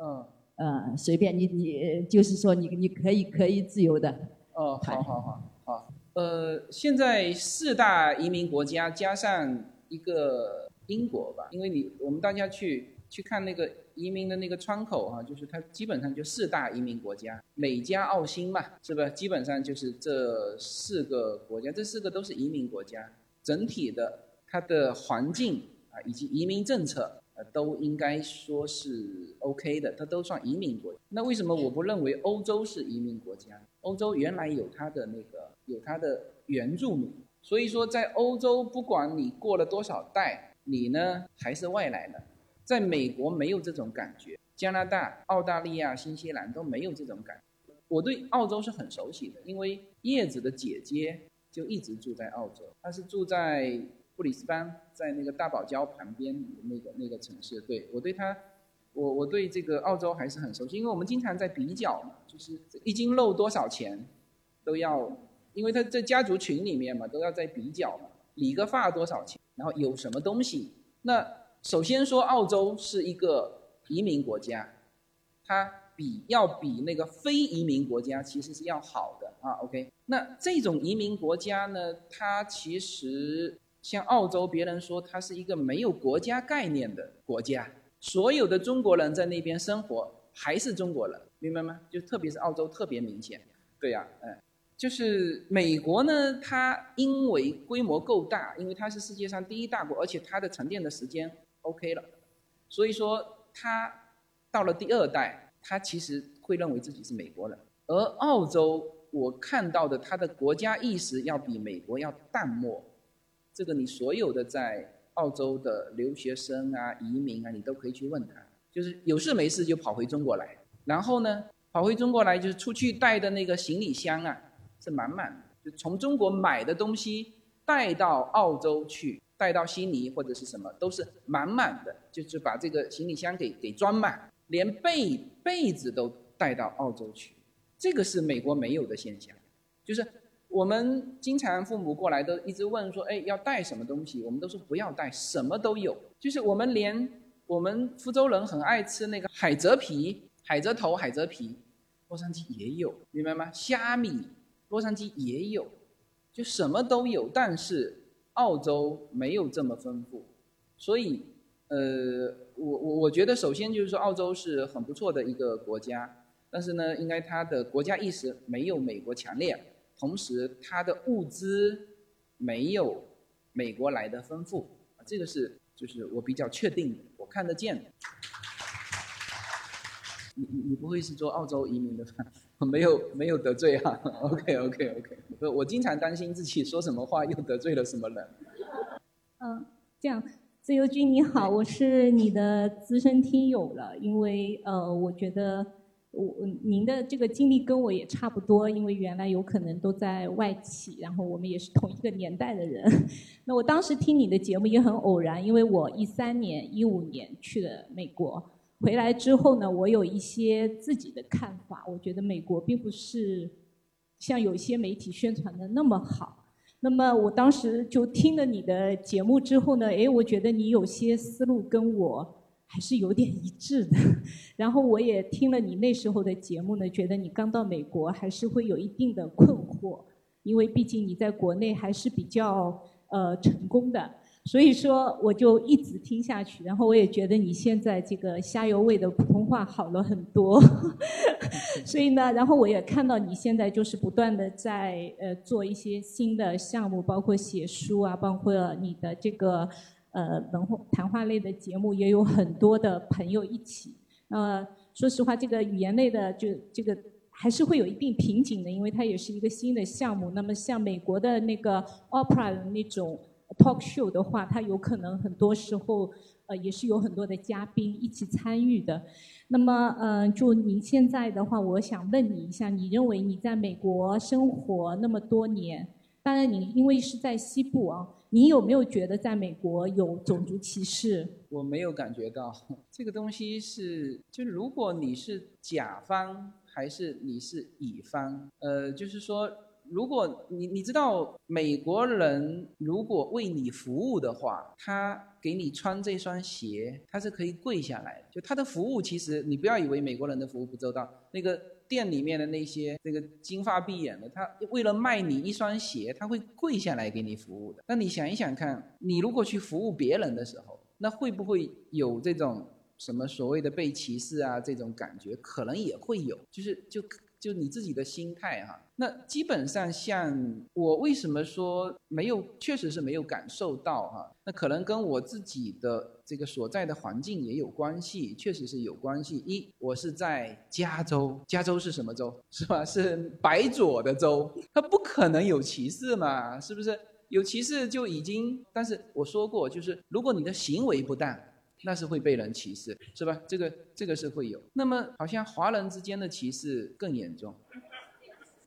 嗯。呃，随便你你就是说你你可以可以自由的。哦，好好好好。呃，现在四大移民国家加上一个英国吧，因为你我们大家去去看那个。移民的那个窗口哈、就是它基本上就四大移民国家，美加澳新嘛，是吧？基本上就是这四个国家，这四个都是移民国家，整体的它的环境啊以及移民政策。呃，都应该说是 OK 的，它都算移民国。那为什么我不认为欧洲是移民国家？欧洲原来有它的那个有它的原住民，所以说在欧洲，不管你过了多少代，你呢还是外来的。在美国没有这种感觉，加拿大、澳大利亚、新西兰都没有这种感觉。我对澳洲是很熟悉的，因为叶子的姐姐就一直住在澳洲，她是住在。布里斯班在那个大堡礁旁边那个那个城市，对我对她，我我对这个澳洲还是很熟悉，因为我们经常在比较嘛，就是一斤肉多少钱，都要，因为他在家族群里面嘛，都要在比较嘛，理个发多少钱，然后有什么东西。那首先说澳洲是一个移民国家，它比要比那个非移民国家其实是要好的啊。OK，那这种移民国家呢，它其实。像澳洲，别人说它是一个没有国家概念的国家，所有的中国人在那边生活还是中国人，明白吗？就特别是澳洲特别明显。对呀，嗯，就是美国呢，它因为规模够大，因为它是世界上第一大国，而且它的沉淀的时间 OK 了，所以说他到了第二代，他其实会认为自己是美国人。而澳洲，我看到的他的国家意识要比美国要淡漠。这个你所有的在澳洲的留学生啊、移民啊，你都可以去问他，就是有事没事就跑回中国来，然后呢，跑回中国来就是出去带的那个行李箱啊，是满满的，就从中国买的东西带到澳洲去，带到悉尼或者是什么，都是满满的，就是把这个行李箱给给装满，连被被子都带到澳洲去，这个是美国没有的现象，就是。我们经常父母过来都一直问说，哎，要带什么东西？我们都说不要带，什么都有。就是我们连我们福州人很爱吃那个海蜇皮、海蜇头、海蜇皮，洛杉矶也有，明白吗？虾米，洛杉矶也有，就什么都有。但是澳洲没有这么丰富，所以，呃，我我我觉得首先就是说，澳洲是很不错的一个国家，但是呢，应该它的国家意识没有美国强烈。同时，它的物资没有美国来的丰富，这个是就是我比较确定的，我看得见的。你你你不会是做澳洲移民的吧？没有没有得罪哈？OK OK OK，我我经常担心自己说什么话又得罪了什么人。嗯，这样，自由军你好，我是你的资深听友了，因为呃，我觉得。我您的这个经历跟我也差不多，因为原来有可能都在外企，然后我们也是同一个年代的人。那我当时听你的节目也很偶然，因为我一三年、一五年去了美国，回来之后呢，我有一些自己的看法。我觉得美国并不是像有些媒体宣传的那么好。那么我当时就听了你的节目之后呢，诶，我觉得你有些思路跟我。还是有点一致的，然后我也听了你那时候的节目呢，觉得你刚到美国还是会有一定的困惑，因为毕竟你在国内还是比较呃成功的，所以说我就一直听下去，然后我也觉得你现在这个虾油味的普通话好了很多，所以呢，然后我也看到你现在就是不断的在呃做一些新的项目，包括写书啊，包括你的这个。呃，文化谈话类的节目也有很多的朋友一起。呃，说实话，这个语言类的就这个还是会有一定瓶颈的，因为它也是一个新的项目。那么像美国的那个 opera 的那种 talk show 的话，它有可能很多时候呃也是有很多的嘉宾一起参与的。那么，嗯，就您现在的话，我想问你一下，你认为你在美国生活那么多年，当然你因为是在西部啊。你有没有觉得在美国有种族歧视？我没有感觉到这个东西是，就如果你是甲方还是你是乙方，呃，就是说，如果你你知道美国人如果为你服务的话，他给你穿这双鞋，他是可以跪下来的。就他的服务，其实你不要以为美国人的服务不周到，那个。店里面的那些那个金发碧眼的，他为了卖你一双鞋，他会跪下来给你服务的。那你想一想看，你如果去服务别人的时候，那会不会有这种什么所谓的被歧视啊这种感觉，可能也会有，就是就就你自己的心态哈。那基本上像我为什么说没有，确实是没有感受到哈。那可能跟我自己的这个所在的环境也有关系，确实是有关系。一，我是在加州，加州是什么州？是吧？是白左的州，它不可能有歧视嘛？是不是？有歧视就已经，但是我说过，就是如果你的行为不当，那是会被人歧视，是吧？这个这个是会有。那么好像华人之间的歧视更严重。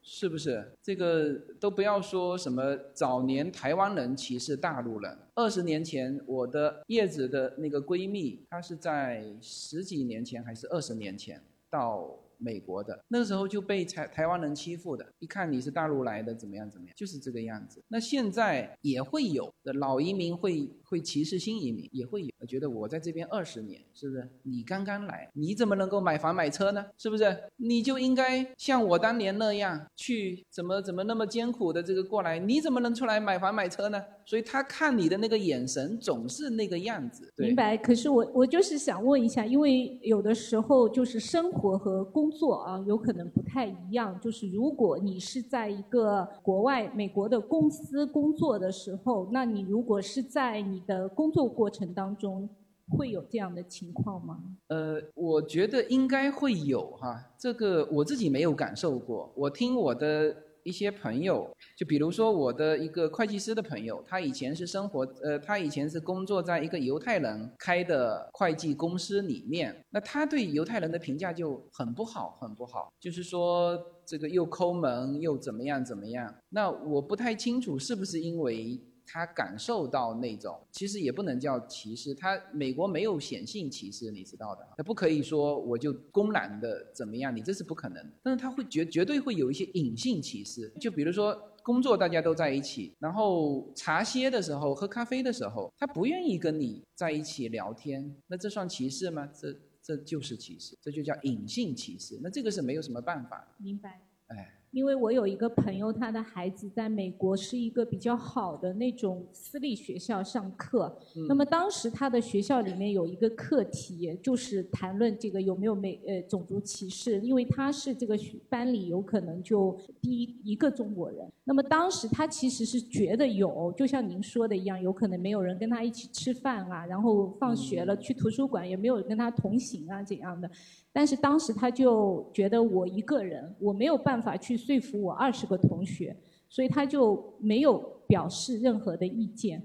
是不是这个都不要说什么早年台湾人歧视大陆人？二十年前，我的叶子的那个闺蜜，她是在十几年前还是二十年前到。美国的那个时候就被台台湾人欺负的，一看你是大陆来的，怎么样怎么样，就是这个样子。那现在也会有的老移民会会歧视新移民，也会有。觉得我在这边二十年，是不是？你刚刚来，你怎么能够买房买车呢？是不是？你就应该像我当年那样去，怎么怎么那么艰苦的这个过来？你怎么能出来买房买车呢？所以他看你的那个眼神总是那个样子。明白。可是我我就是想问一下，因为有的时候就是生活和工作啊，有可能不太一样。就是如果你是在一个国外美国的公司工作的时候，那你如果是在你的工作过程当中，会有这样的情况吗？呃，我觉得应该会有哈，这个我自己没有感受过，我听我的。一些朋友，就比如说我的一个会计师的朋友，他以前是生活，呃，他以前是工作在一个犹太人开的会计公司里面，那他对犹太人的评价就很不好，很不好，就是说这个又抠门又怎么样怎么样。那我不太清楚是不是因为。他感受到那种，其实也不能叫歧视。他美国没有显性歧视，你知道的。他不可以说我就公然的怎么样，你这是不可能。但是他会绝绝对会有一些隐性歧视，就比如说工作大家都在一起，然后茶歇的时候喝咖啡的时候，他不愿意跟你在一起聊天，那这算歧视吗？这这就是歧视，这就叫隐性歧视。那这个是没有什么办法。明白。哎。因为我有一个朋友，他的孩子在美国是一个比较好的那种私立学校上课。那么当时他的学校里面有一个课题，就是谈论这个有没有美呃种族歧视，因为他是这个班里有可能就第一一个中国人。那么当时他其实是觉得有，就像您说的一样，有可能没有人跟他一起吃饭啊，然后放学了去图书馆也没有跟他同行啊这样的。但是当时他就觉得我一个人，我没有办法去说服我二十个同学，所以他就没有表示任何的意见。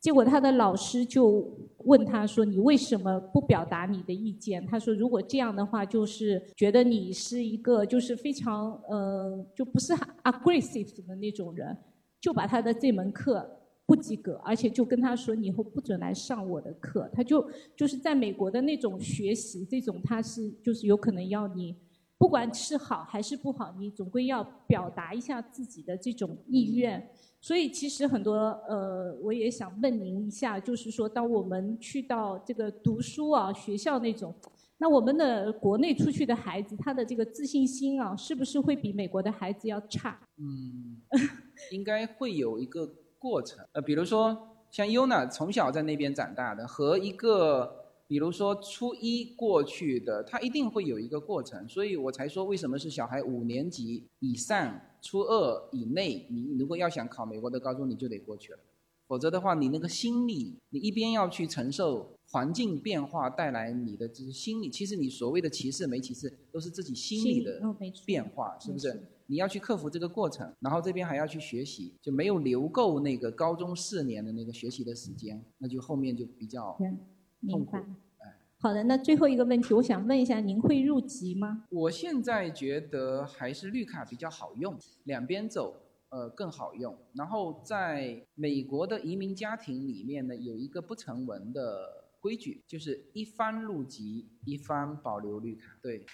结果他的老师就问他说：“你为什么不表达你的意见？”他说：“如果这样的话，就是觉得你是一个就是非常呃就不是 aggressive 的那种人，就把他的这门课。”不及格，而且就跟他说：“你以后不准来上我的课。”他就就是在美国的那种学习，这种他是就是有可能要你，不管是好还是不好，你总归要表达一下自己的这种意愿。所以其实很多呃，我也想问您一下，就是说，当我们去到这个读书啊，学校那种，那我们的国内出去的孩子，他的这个自信心啊，是不是会比美国的孩子要差？嗯，应该会有一个。过程，呃，比如说像 Yuna 从小在那边长大的，和一个比如说初一过去的，他一定会有一个过程，所以我才说为什么是小孩五年级以上，初二以内，你如果要想考美国的高中，你就得过去了，否则的话，你那个心理，你一边要去承受环境变化带来你的这些心理，其实你所谓的歧视没歧视，都是自己心理的变化，是不是？你要去克服这个过程，然后这边还要去学习，就没有留够那个高中四年的那个学习的时间，那就后面就比较痛苦。哎，好的，那最后一个问题，我想问一下，您会入籍吗？我现在觉得还是绿卡比较好用，两边走，呃，更好用。然后在美国的移民家庭里面呢，有一个不成文的规矩，就是一方入籍，一方保留绿卡。对。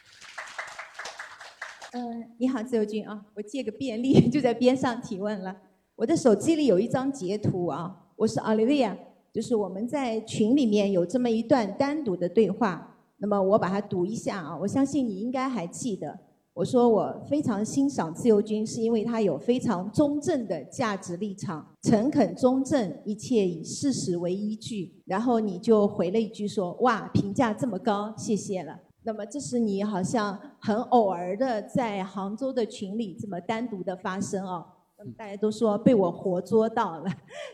嗯，你好，自由军啊，我借个便利 就在边上提问了。我的手机里有一张截图啊，我是 Olivia，就是我们在群里面有这么一段单独的对话，那么我把它读一下啊，我相信你应该还记得。我说我非常欣赏自由军，是因为他有非常中正的价值立场，诚恳中正，一切以事实为依据。然后你就回了一句说：“哇，评价这么高，谢谢了。”那么这是你好像很偶尔的在杭州的群里这么单独的发声哦。大家都说被我活捉到了，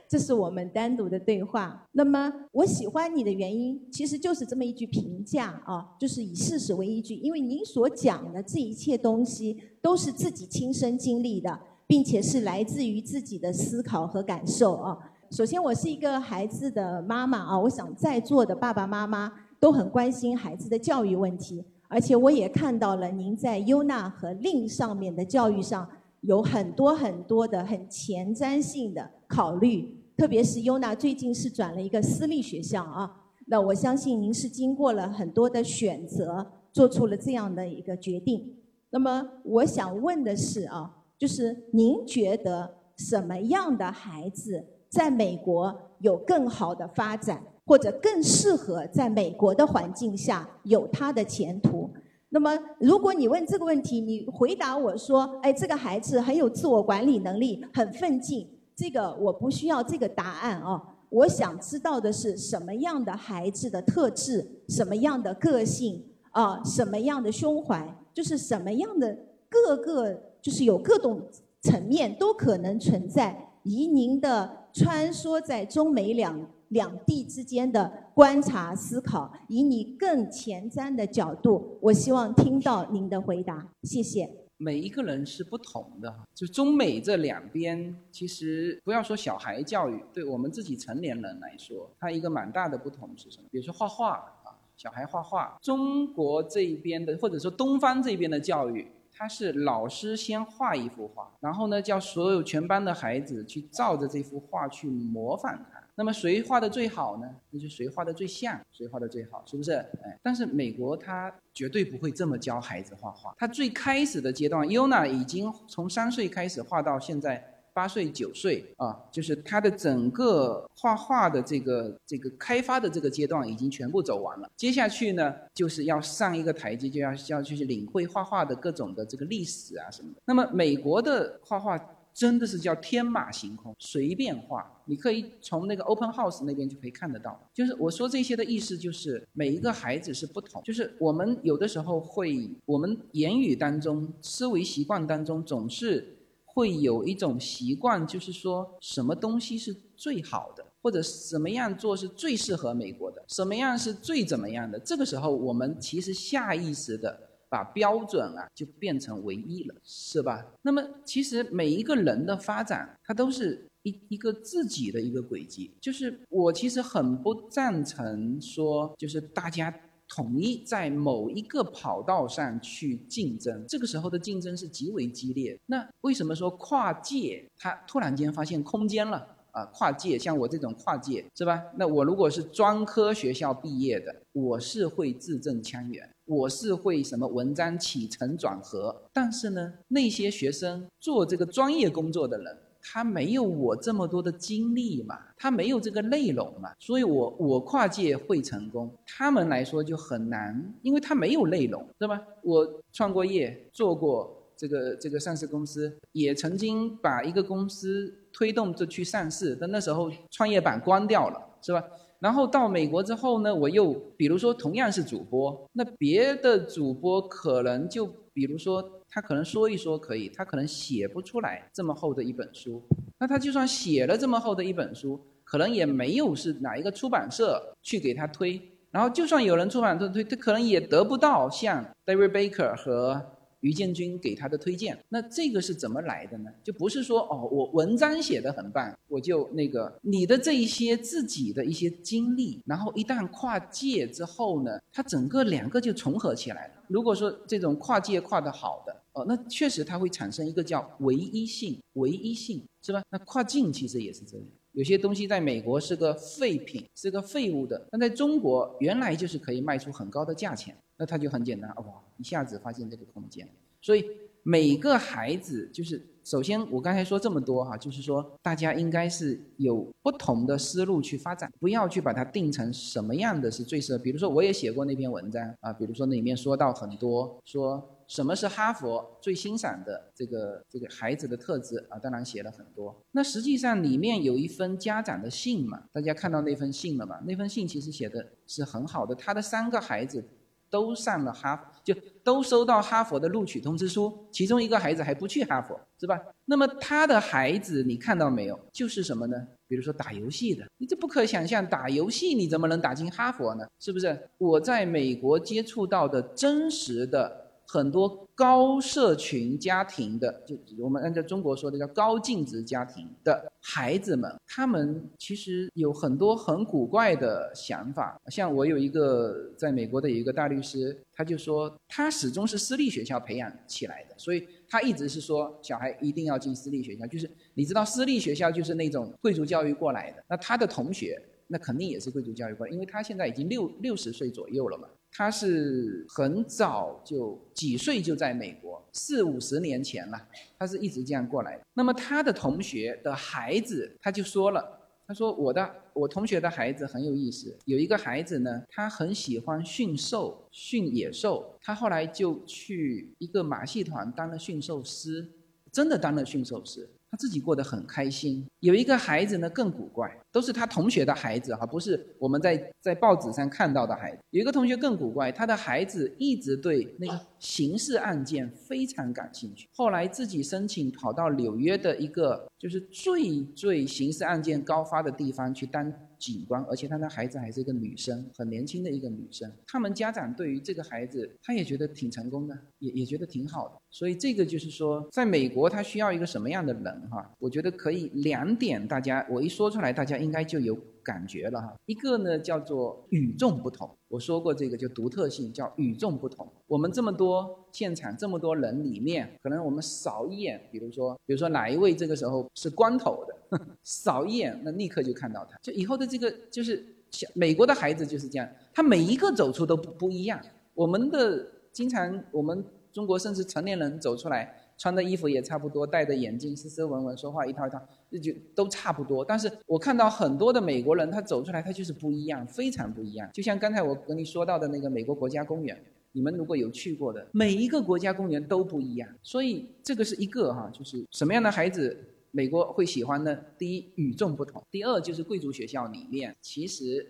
这是我们单独的对话。那么我喜欢你的原因，其实就是这么一句评价啊，就是以事实为依据，因为您所讲的这一切东西都是自己亲身经历的，并且是来自于自己的思考和感受啊。首先，我是一个孩子的妈妈啊，我想在座的爸爸妈妈都很关心孩子的教育问题，而且我也看到了您在优娜和令上面的教育上。有很多很多的很前瞻性的考虑，特别是优娜最近是转了一个私立学校啊，那我相信您是经过了很多的选择，做出了这样的一个决定。那么我想问的是啊，就是您觉得什么样的孩子在美国有更好的发展，或者更适合在美国的环境下有他的前途？那么，如果你问这个问题，你回答我说：“哎，这个孩子很有自我管理能力，很奋进。”这个我不需要这个答案啊。我想知道的是什么样的孩子的特质，什么样的个性啊，什么样的胸怀，就是什么样的各个，就是有各种层面都可能存在。以您的穿梭在中美两。两地之间的观察思考，以你更前瞻的角度，我希望听到您的回答。谢谢。每一个人是不同的，就中美这两边，其实不要说小孩教育，对我们自己成年人来说，它一个蛮大的不同是什么？比如说画画啊，小孩画画，中国这边的或者说东方这边的教育，它是老师先画一幅画，然后呢叫所有全班的孩子去照着这幅画去模仿它。那么谁画的最好呢？那就谁画的最像，谁画的最好，是不是？哎，但是美国他绝对不会这么教孩子画画。他最开始的阶段，Yuna 已经从三岁开始画到现在八岁九岁啊，就是他的整个画画的这个这个开发的这个阶段已经全部走完了。接下去呢，就是要上一个台阶，就要要去领会画画的各种的这个历史啊什么的。那么美国的画画。真的是叫天马行空，随便画。你可以从那个 open house 那边就可以看得到。就是我说这些的意思，就是每一个孩子是不同。就是我们有的时候会，我们言语当中、思维习惯当中，总是会有一种习惯，就是说什么东西是最好的，或者什么样做是最适合美国的，什么样是最怎么样的。这个时候，我们其实下意识的。把标准啊就变成唯一了，是吧？那么其实每一个人的发展，它都是一一个自己的一个轨迹。就是我其实很不赞成说，就是大家统一在某一个跑道上去竞争，这个时候的竞争是极为激烈。那为什么说跨界，它突然间发现空间了？啊，跨界像我这种跨界是吧？那我如果是专科学校毕业的，我是会字正腔圆，我是会什么文章起承转合。但是呢，那些学生做这个专业工作的人，他没有我这么多的经历嘛，他没有这个内容嘛，所以我我跨界会成功，他们来说就很难，因为他没有内容，对吧？我创过业，做过。这个这个上市公司也曾经把一个公司推动着去上市，但那时候创业板关掉了，是吧？然后到美国之后呢，我又比如说同样是主播，那别的主播可能就比如说他可能说一说可以，他可能写不出来这么厚的一本书，那他就算写了这么厚的一本书，可能也没有是哪一个出版社去给他推，然后就算有人出版社推，他可能也得不到像 David Baker 和。于建军给他的推荐，那这个是怎么来的呢？就不是说哦，我文章写的很棒，我就那个你的这一些自己的一些经历，然后一旦跨界之后呢，它整个两个就重合起来了。如果说这种跨界跨得好的哦，那确实它会产生一个叫唯一性，唯一性是吧？那跨境其实也是这样，有些东西在美国是个废品，是个废物的，但在中国原来就是可以卖出很高的价钱。那它就很简单，哇，一下子发现这个空间。所以每个孩子就是，首先我刚才说这么多哈，就是说大家应该是有不同的思路去发展，不要去把它定成什么样的是最适合。比如说我也写过那篇文章啊，比如说那里面说到很多说。什么是哈佛最欣赏的这个这个孩子的特质啊？当然写了很多。那实际上里面有一封家长的信嘛，大家看到那封信了吗？那封信其实写的是很好的，他的三个孩子都上了哈佛，就都收到哈佛的录取通知书，其中一个孩子还不去哈佛，是吧？那么他的孩子你看到没有？就是什么呢？比如说打游戏的，你这不可想象，打游戏你怎么能打进哈佛呢？是不是？我在美国接触到的真实的。很多高社群家庭的，就我们按照中国说的叫高净值家庭的孩子们，他们其实有很多很古怪的想法。像我有一个在美国的一个大律师，他就说他始终是私立学校培养起来的，所以他一直是说小孩一定要进私立学校。就是你知道私立学校就是那种贵族教育过来的，那他的同学那肯定也是贵族教育过来，因为他现在已经六六十岁左右了嘛。他是很早就几岁就在美国，四五十年前了，他是一直这样过来的。那么他的同学的孩子，他就说了，他说我的我同学的孩子很有意思，有一个孩子呢，他很喜欢驯兽，驯野兽，他后来就去一个马戏团当了驯兽师，真的当了驯兽师。他自己过得很开心。有一个孩子呢更古怪，都是他同学的孩子哈，不是我们在在报纸上看到的孩子。有一个同学更古怪，他的孩子一直对那个刑事案件非常感兴趣。后来自己申请跑到纽约的一个就是最最刑事案件高发的地方去当。警官，而且他的孩子还是一个女生，很年轻的一个女生。他们家长对于这个孩子，他也觉得挺成功的，也也觉得挺好的。所以这个就是说，在美国他需要一个什么样的人哈？我觉得可以两点，大家我一说出来，大家应该就有感觉了哈。一个呢叫做与众不同，我说过这个就独特性叫与众不同。我们这么多现场这么多人里面，可能我们扫一眼，比如说比如说哪一位这个时候是光头的。扫一眼，那立刻就看到他。就以后的这个，就是小美国的孩子就是这样，他每一个走出都不不一样。我们的经常，我们中国甚至成年人走出来，穿的衣服也差不多，戴的眼镜，斯斯文文，说话一套一套，那就都差不多。但是我看到很多的美国人，他走出来，他就是不一样，非常不一样。就像刚才我跟你说到的那个美国国家公园，你们如果有去过的，每一个国家公园都不一样。所以这个是一个哈，就是什么样的孩子。美国会喜欢呢，第一与众不同，第二就是贵族学校里面，其实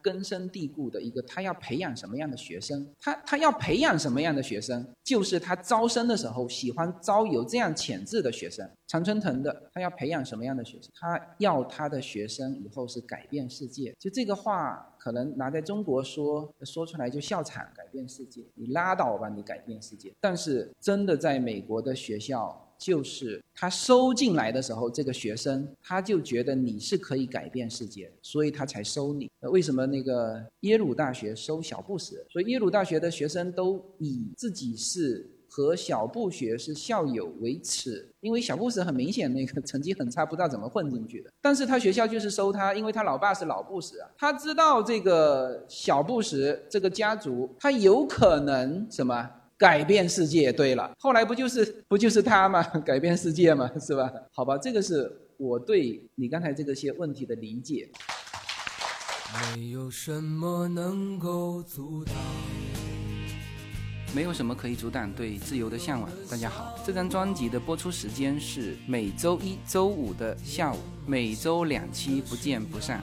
根深蒂固的一个，他要培养什么样的学生，他他要培养什么样的学生，就是他招生的时候喜欢招有这样潜质的学生。常春藤的，他要培养什么样的学生？他要他的学生以后是改变世界。就这个话，可能拿在中国说说出来就笑场，改变世界，你拉倒吧，你改变世界。但是真的在美国的学校。就是他收进来的时候，这个学生他就觉得你是可以改变世界，所以他才收你。为什么那个耶鲁大学收小布什？所以耶鲁大学的学生都以自己是和小布学是校友为耻，因为小布什很明显那个成绩很差，不知道怎么混进去的。但是他学校就是收他，因为他老爸是老布什啊，他知道这个小布什这个家族，他有可能什么？改变世界，对了，后来不就是不就是他吗？改变世界吗？是吧？好吧，这个是我对你刚才这个些问题的理解。没有什么能够阻挡，没有什么可以阻挡对自由的向往。大家好，这张专辑的播出时间是每周一周五的下午，每周两期，不见不散。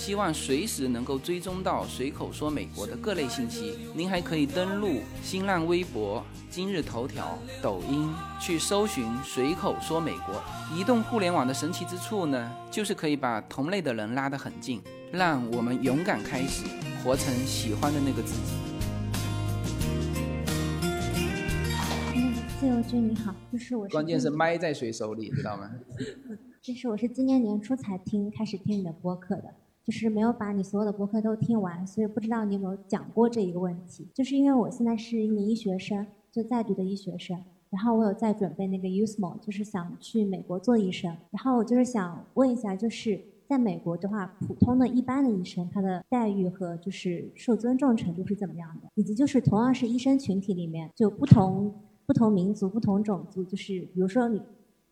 希望随时能够追踪到随口说美国的各类信息。您还可以登录新浪微博、今日头条、抖音去搜寻“随口说美国”。移动互联网的神奇之处呢，就是可以把同类的人拉得很近，让我们勇敢开始，活成喜欢的那个自己。嗯，自由君你好，就是我。关键是麦在谁手里，知道吗？这是我是今年年初才听开始听你的播客的。就是没有把你所有的博客都听完，所以不知道你有没有讲过这一个问题。就是因为我现在是一名医学生，就在读的医学生，然后我有在准备那个 USMO，就是想去美国做医生。然后我就是想问一下，就是在美国的话，普通的一般的医生，他的待遇和就是受尊重程度是怎么样的？以及就是同样是医生群体里面，就不同不同民族、不同种族，就是比如说你。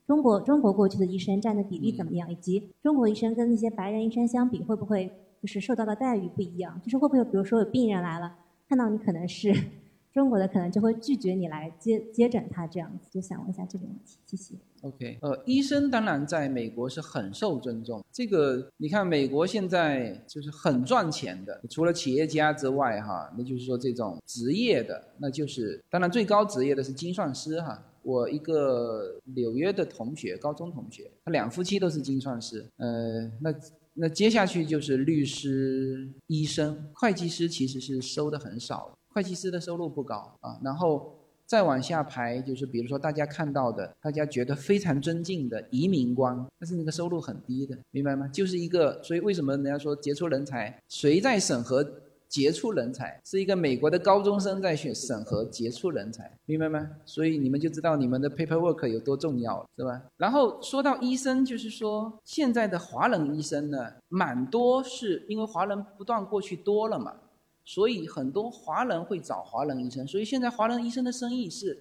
中国中国过去的医生占的比例怎么样？以及中国医生跟那些白人医生相比，会不会就是受到的待遇不一样？就是会不会比如说有病人来了，看到你可能是 中国的，可能就会拒绝你来接接诊他这样子？就想问一下这个问题，谢谢。OK，呃，医生当然在美国是很受尊重。这个你看，美国现在就是很赚钱的，除了企业家之外，哈，那就是说这种职业的，那就是当然最高职业的是精算师，哈。我一个纽约的同学，高中同学，他两夫妻都是精算师，呃，那那接下去就是律师、医生、会计师，其实是收的很少，会计师的收入不高啊，然后。再往下排，就是比如说大家看到的，大家觉得非常尊敬的移民官，但是那个收入很低的，明白吗？就是一个，所以为什么人家说杰出人才，谁在审核杰出人才？是一个美国的高中生在选审核杰出人才，明白吗？所以你们就知道你们的 paperwork 有多重要了，是吧？然后说到医生，就是说现在的华人医生呢，蛮多是因为华人不断过去多了嘛。所以很多华人会找华人医生，所以现在华人医生的生意是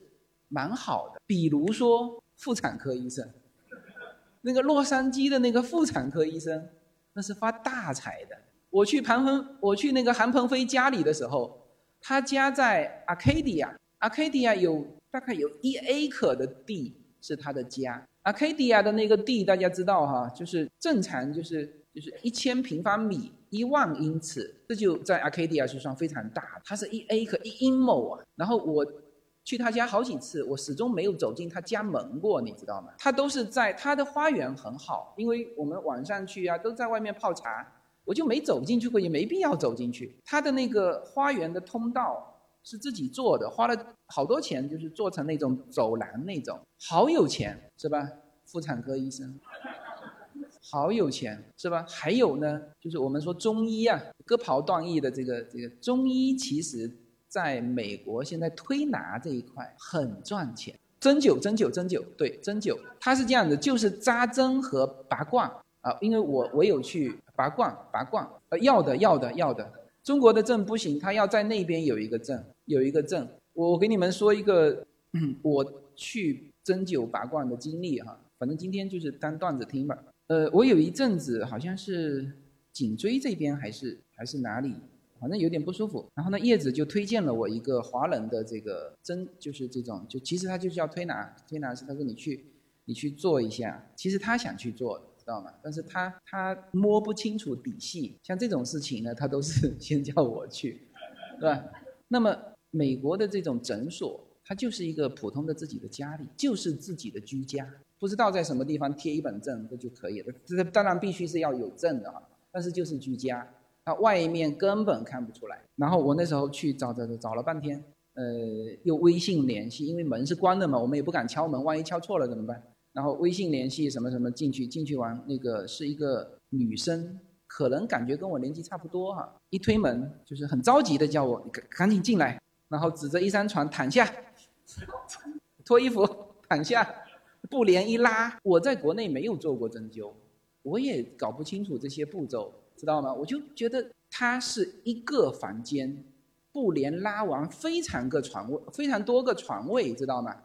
蛮好的。比如说妇产科医生，那个洛杉矶的那个妇产科医生，那是发大财的。我去韩鹏，我去那个韩鹏飞家里的时候，他家在 Arcadia，Arcadia 有大概有一 a 克的地是他的家。Arcadia 的那个地大家知道哈，就是正常就是就是一千平方米。一万英尺，这就在 Arcadia 是算非常大，它是一 A 可一英亩啊。然后我去他家好几次，我始终没有走进他家门过，你知道吗？他都是在他的花园很好，因为我们晚上去啊，都在外面泡茶，我就没走进去过，也没必要走进去。他的那个花园的通道是自己做的，花了好多钱，就是做成那种走廊那种，好有钱是吧？妇产科医生。好有钱是吧？还有呢，就是我们说中医啊，割袍断义的这个这个中医，其实在美国现在推拿这一块很赚钱。针灸，针灸，针灸，对，针灸，它是这样的，就是扎针和拔罐啊。因为我我有去拔罐，拔罐，呃，要的，要的，要的。中国的证不行，他要在那边有一个证，有一个证。我我给你们说一个 我去针灸拔罐的经历哈，反正今天就是当段子听吧。呃，我有一阵子好像是颈椎这边还是还是哪里，反正有点不舒服。然后呢，叶子就推荐了我一个华人的这个针，就是这种，就其实他就是要推拿，推拿是他说你去你去做一下，其实他想去做的，知道吗？但是他他摸不清楚底细，像这种事情呢，他都是 先叫我去，对吧？那么美国的这种诊所，它就是一个普通的自己的家里，就是自己的居家。不知道在什么地方贴一本证，这就可以了。这当然必须是要有证的哈，但是就是居家，它外面根本看不出来。然后我那时候去找找找找了半天，呃，用微信联系，因为门是关的嘛，我们也不敢敲门，万一敲错了怎么办？然后微信联系什么什么进去，进去玩那个是一个女生，可能感觉跟我年纪差不多哈，一推门就是很着急的叫我赶赶紧进来，然后指着一张床躺下，脱衣服躺下。布帘一拉，我在国内没有做过针灸，我也搞不清楚这些步骤，知道吗？我就觉得它是一个房间，布帘拉完非常个床位，非常多个床位，知道吗？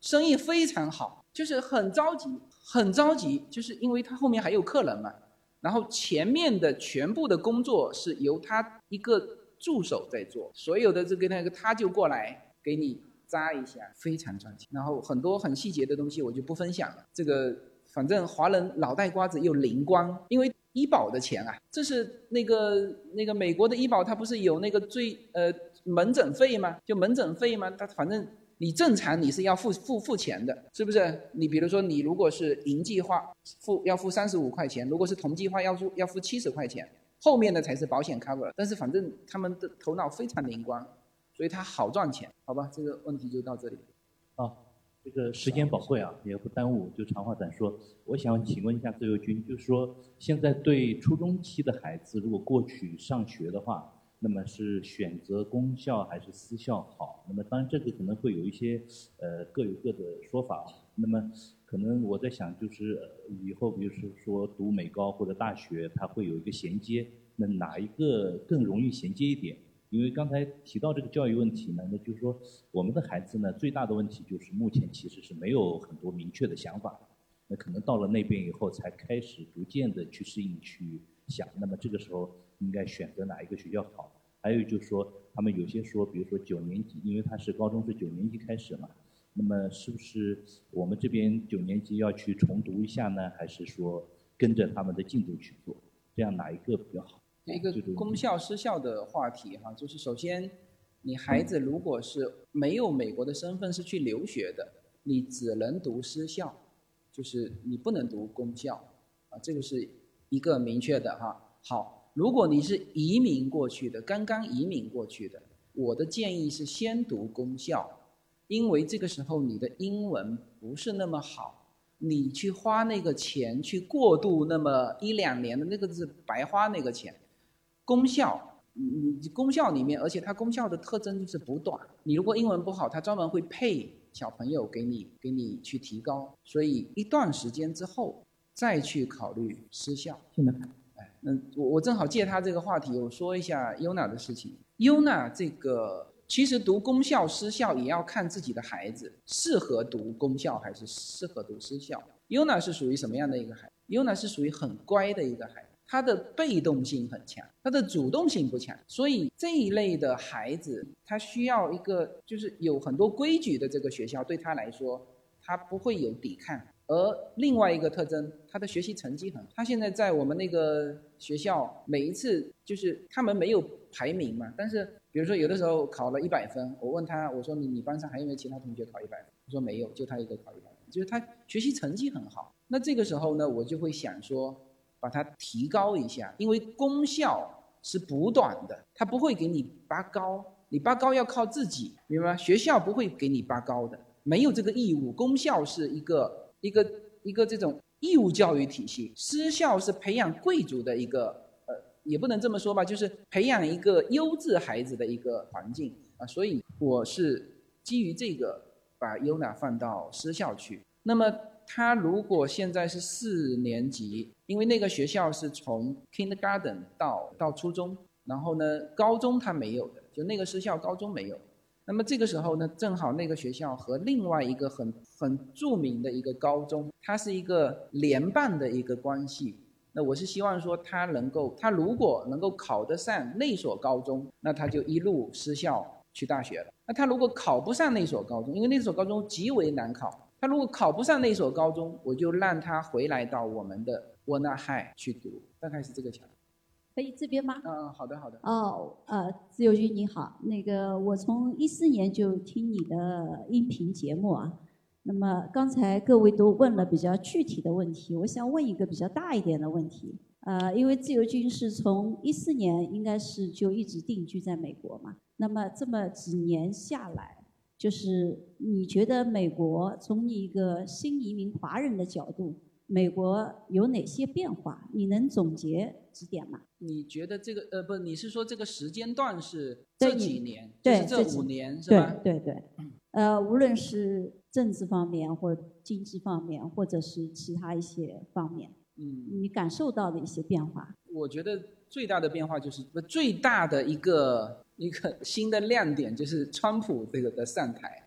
生意非常好，就是很着急，很着急，就是因为他后面还有客人嘛。然后前面的全部的工作是由他一个助手在做，所有的这个那个他就过来给你。扎一下非常赚钱，然后很多很细节的东西我就不分享了。这个反正华人脑袋瓜子又灵光，因为医保的钱啊，这是那个那个美国的医保，它不是有那个最呃门诊费吗？就门诊费吗？它反正你正常你是要付付付钱的，是不是？你比如说你如果是银计划付要付三十五块钱，如果是同计划要付要付七十块钱，后面的才是保险 cover。但是反正他们的头脑非常灵光。所以它好赚钱，好吧？这个问题就到这里。啊，这个时间宝贵啊，也不耽误，就长话短说。我想请问一下自由军，就是说现在对初中期的孩子，如果过去上学的话，那么是选择公校还是私校好？那么当然这个可能会有一些呃各有各的说法。那么可能我在想，就是以后比如说读美高或者大学，它会有一个衔接，那哪一个更容易衔接一点？因为刚才提到这个教育问题呢，那就是说我们的孩子呢，最大的问题就是目前其实是没有很多明确的想法，那可能到了那边以后才开始逐渐的去适应去想，那么这个时候应该选择哪一个学校好？还有就是说他们有些说，比如说九年级，因为他是高中是九年级开始嘛，那么是不是我们这边九年级要去重读一下呢？还是说跟着他们的进度去做？这样哪一个比较好？一个公校私校的话题哈，就是首先，你孩子如果是没有美国的身份是去留学的，你只能读私校，就是你不能读公校，啊，这个是一个明确的哈。好，如果你是移民过去的，刚刚移民过去的，我的建议是先读公校，因为这个时候你的英文不是那么好，你去花那个钱去过渡那么一两年的那个是白花那个钱。功效，你你功效里面，而且它功效的特征就是补短。你如果英文不好，它专门会配小朋友给你给你去提高。所以一段时间之后再去考虑失效。现在，嗯，我我正好借他这个话题，我说一下优娜的事情。优娜这个其实读功效失效也要看自己的孩子适合读功效还是适合读失效。优娜是属于什么样的一个孩子？优娜是属于很乖的一个孩子。他的被动性很强，他的主动性不强，所以这一类的孩子，他需要一个就是有很多规矩的这个学校，对他来说，他不会有抵抗。而另外一个特征，他的学习成绩很，他现在在我们那个学校，每一次就是他们没有排名嘛，但是比如说有的时候考了一百分，我问他，我说你你班上还有没有其他同学考一百分？他说没有，就他一个考一百分，就是他学习成绩很好。那这个时候呢，我就会想说。把它提高一下，因为功效是补短的，它不会给你拔高，你拔高要靠自己，明白吗？学校不会给你拔高的，没有这个义务。功效是一个一个一个这种义务教育体系，私校是培养贵族的一个，呃，也不能这么说吧，就是培养一个优质孩子的一个环境啊。所以我是基于这个把优娜放到私校去，那么。他如果现在是四年级，因为那个学校是从 kindergarten 到到初中，然后呢，高中他没有的，就那个私校高中没有。那么这个时候呢，正好那个学校和另外一个很很著名的一个高中，它是一个联办的一个关系。那我是希望说他能够，他如果能够考得上那所高中，那他就一路失校去大学了。那他如果考不上那所高中，因为那所高中极为难考。他如果考不上那所高中，我就让他回来到我们的沃纳海去读，大概是这个情况。可以这边吗？嗯，好的，好的。哦，呃，自由军你好，那个我从一四年就听你的音频节目啊。那么刚才各位都问了比较具体的问题，我想问一个比较大一点的问题。呃，因为自由军是从一四年应该是就一直定居在美国嘛，那么这么几年下来。就是你觉得美国从你一个新移民华人的角度，美国有哪些变化？你能总结几点嘛？你觉得这个呃不，你是说这个时间段是这几年，就是这五年是吧？对对对，呃，无论是政治方面，或经济方面，或者是其他一些方面，嗯，你感受到的一些变化？我觉得最大的变化就是最大的一个。一个新的亮点就是川普这个的上台，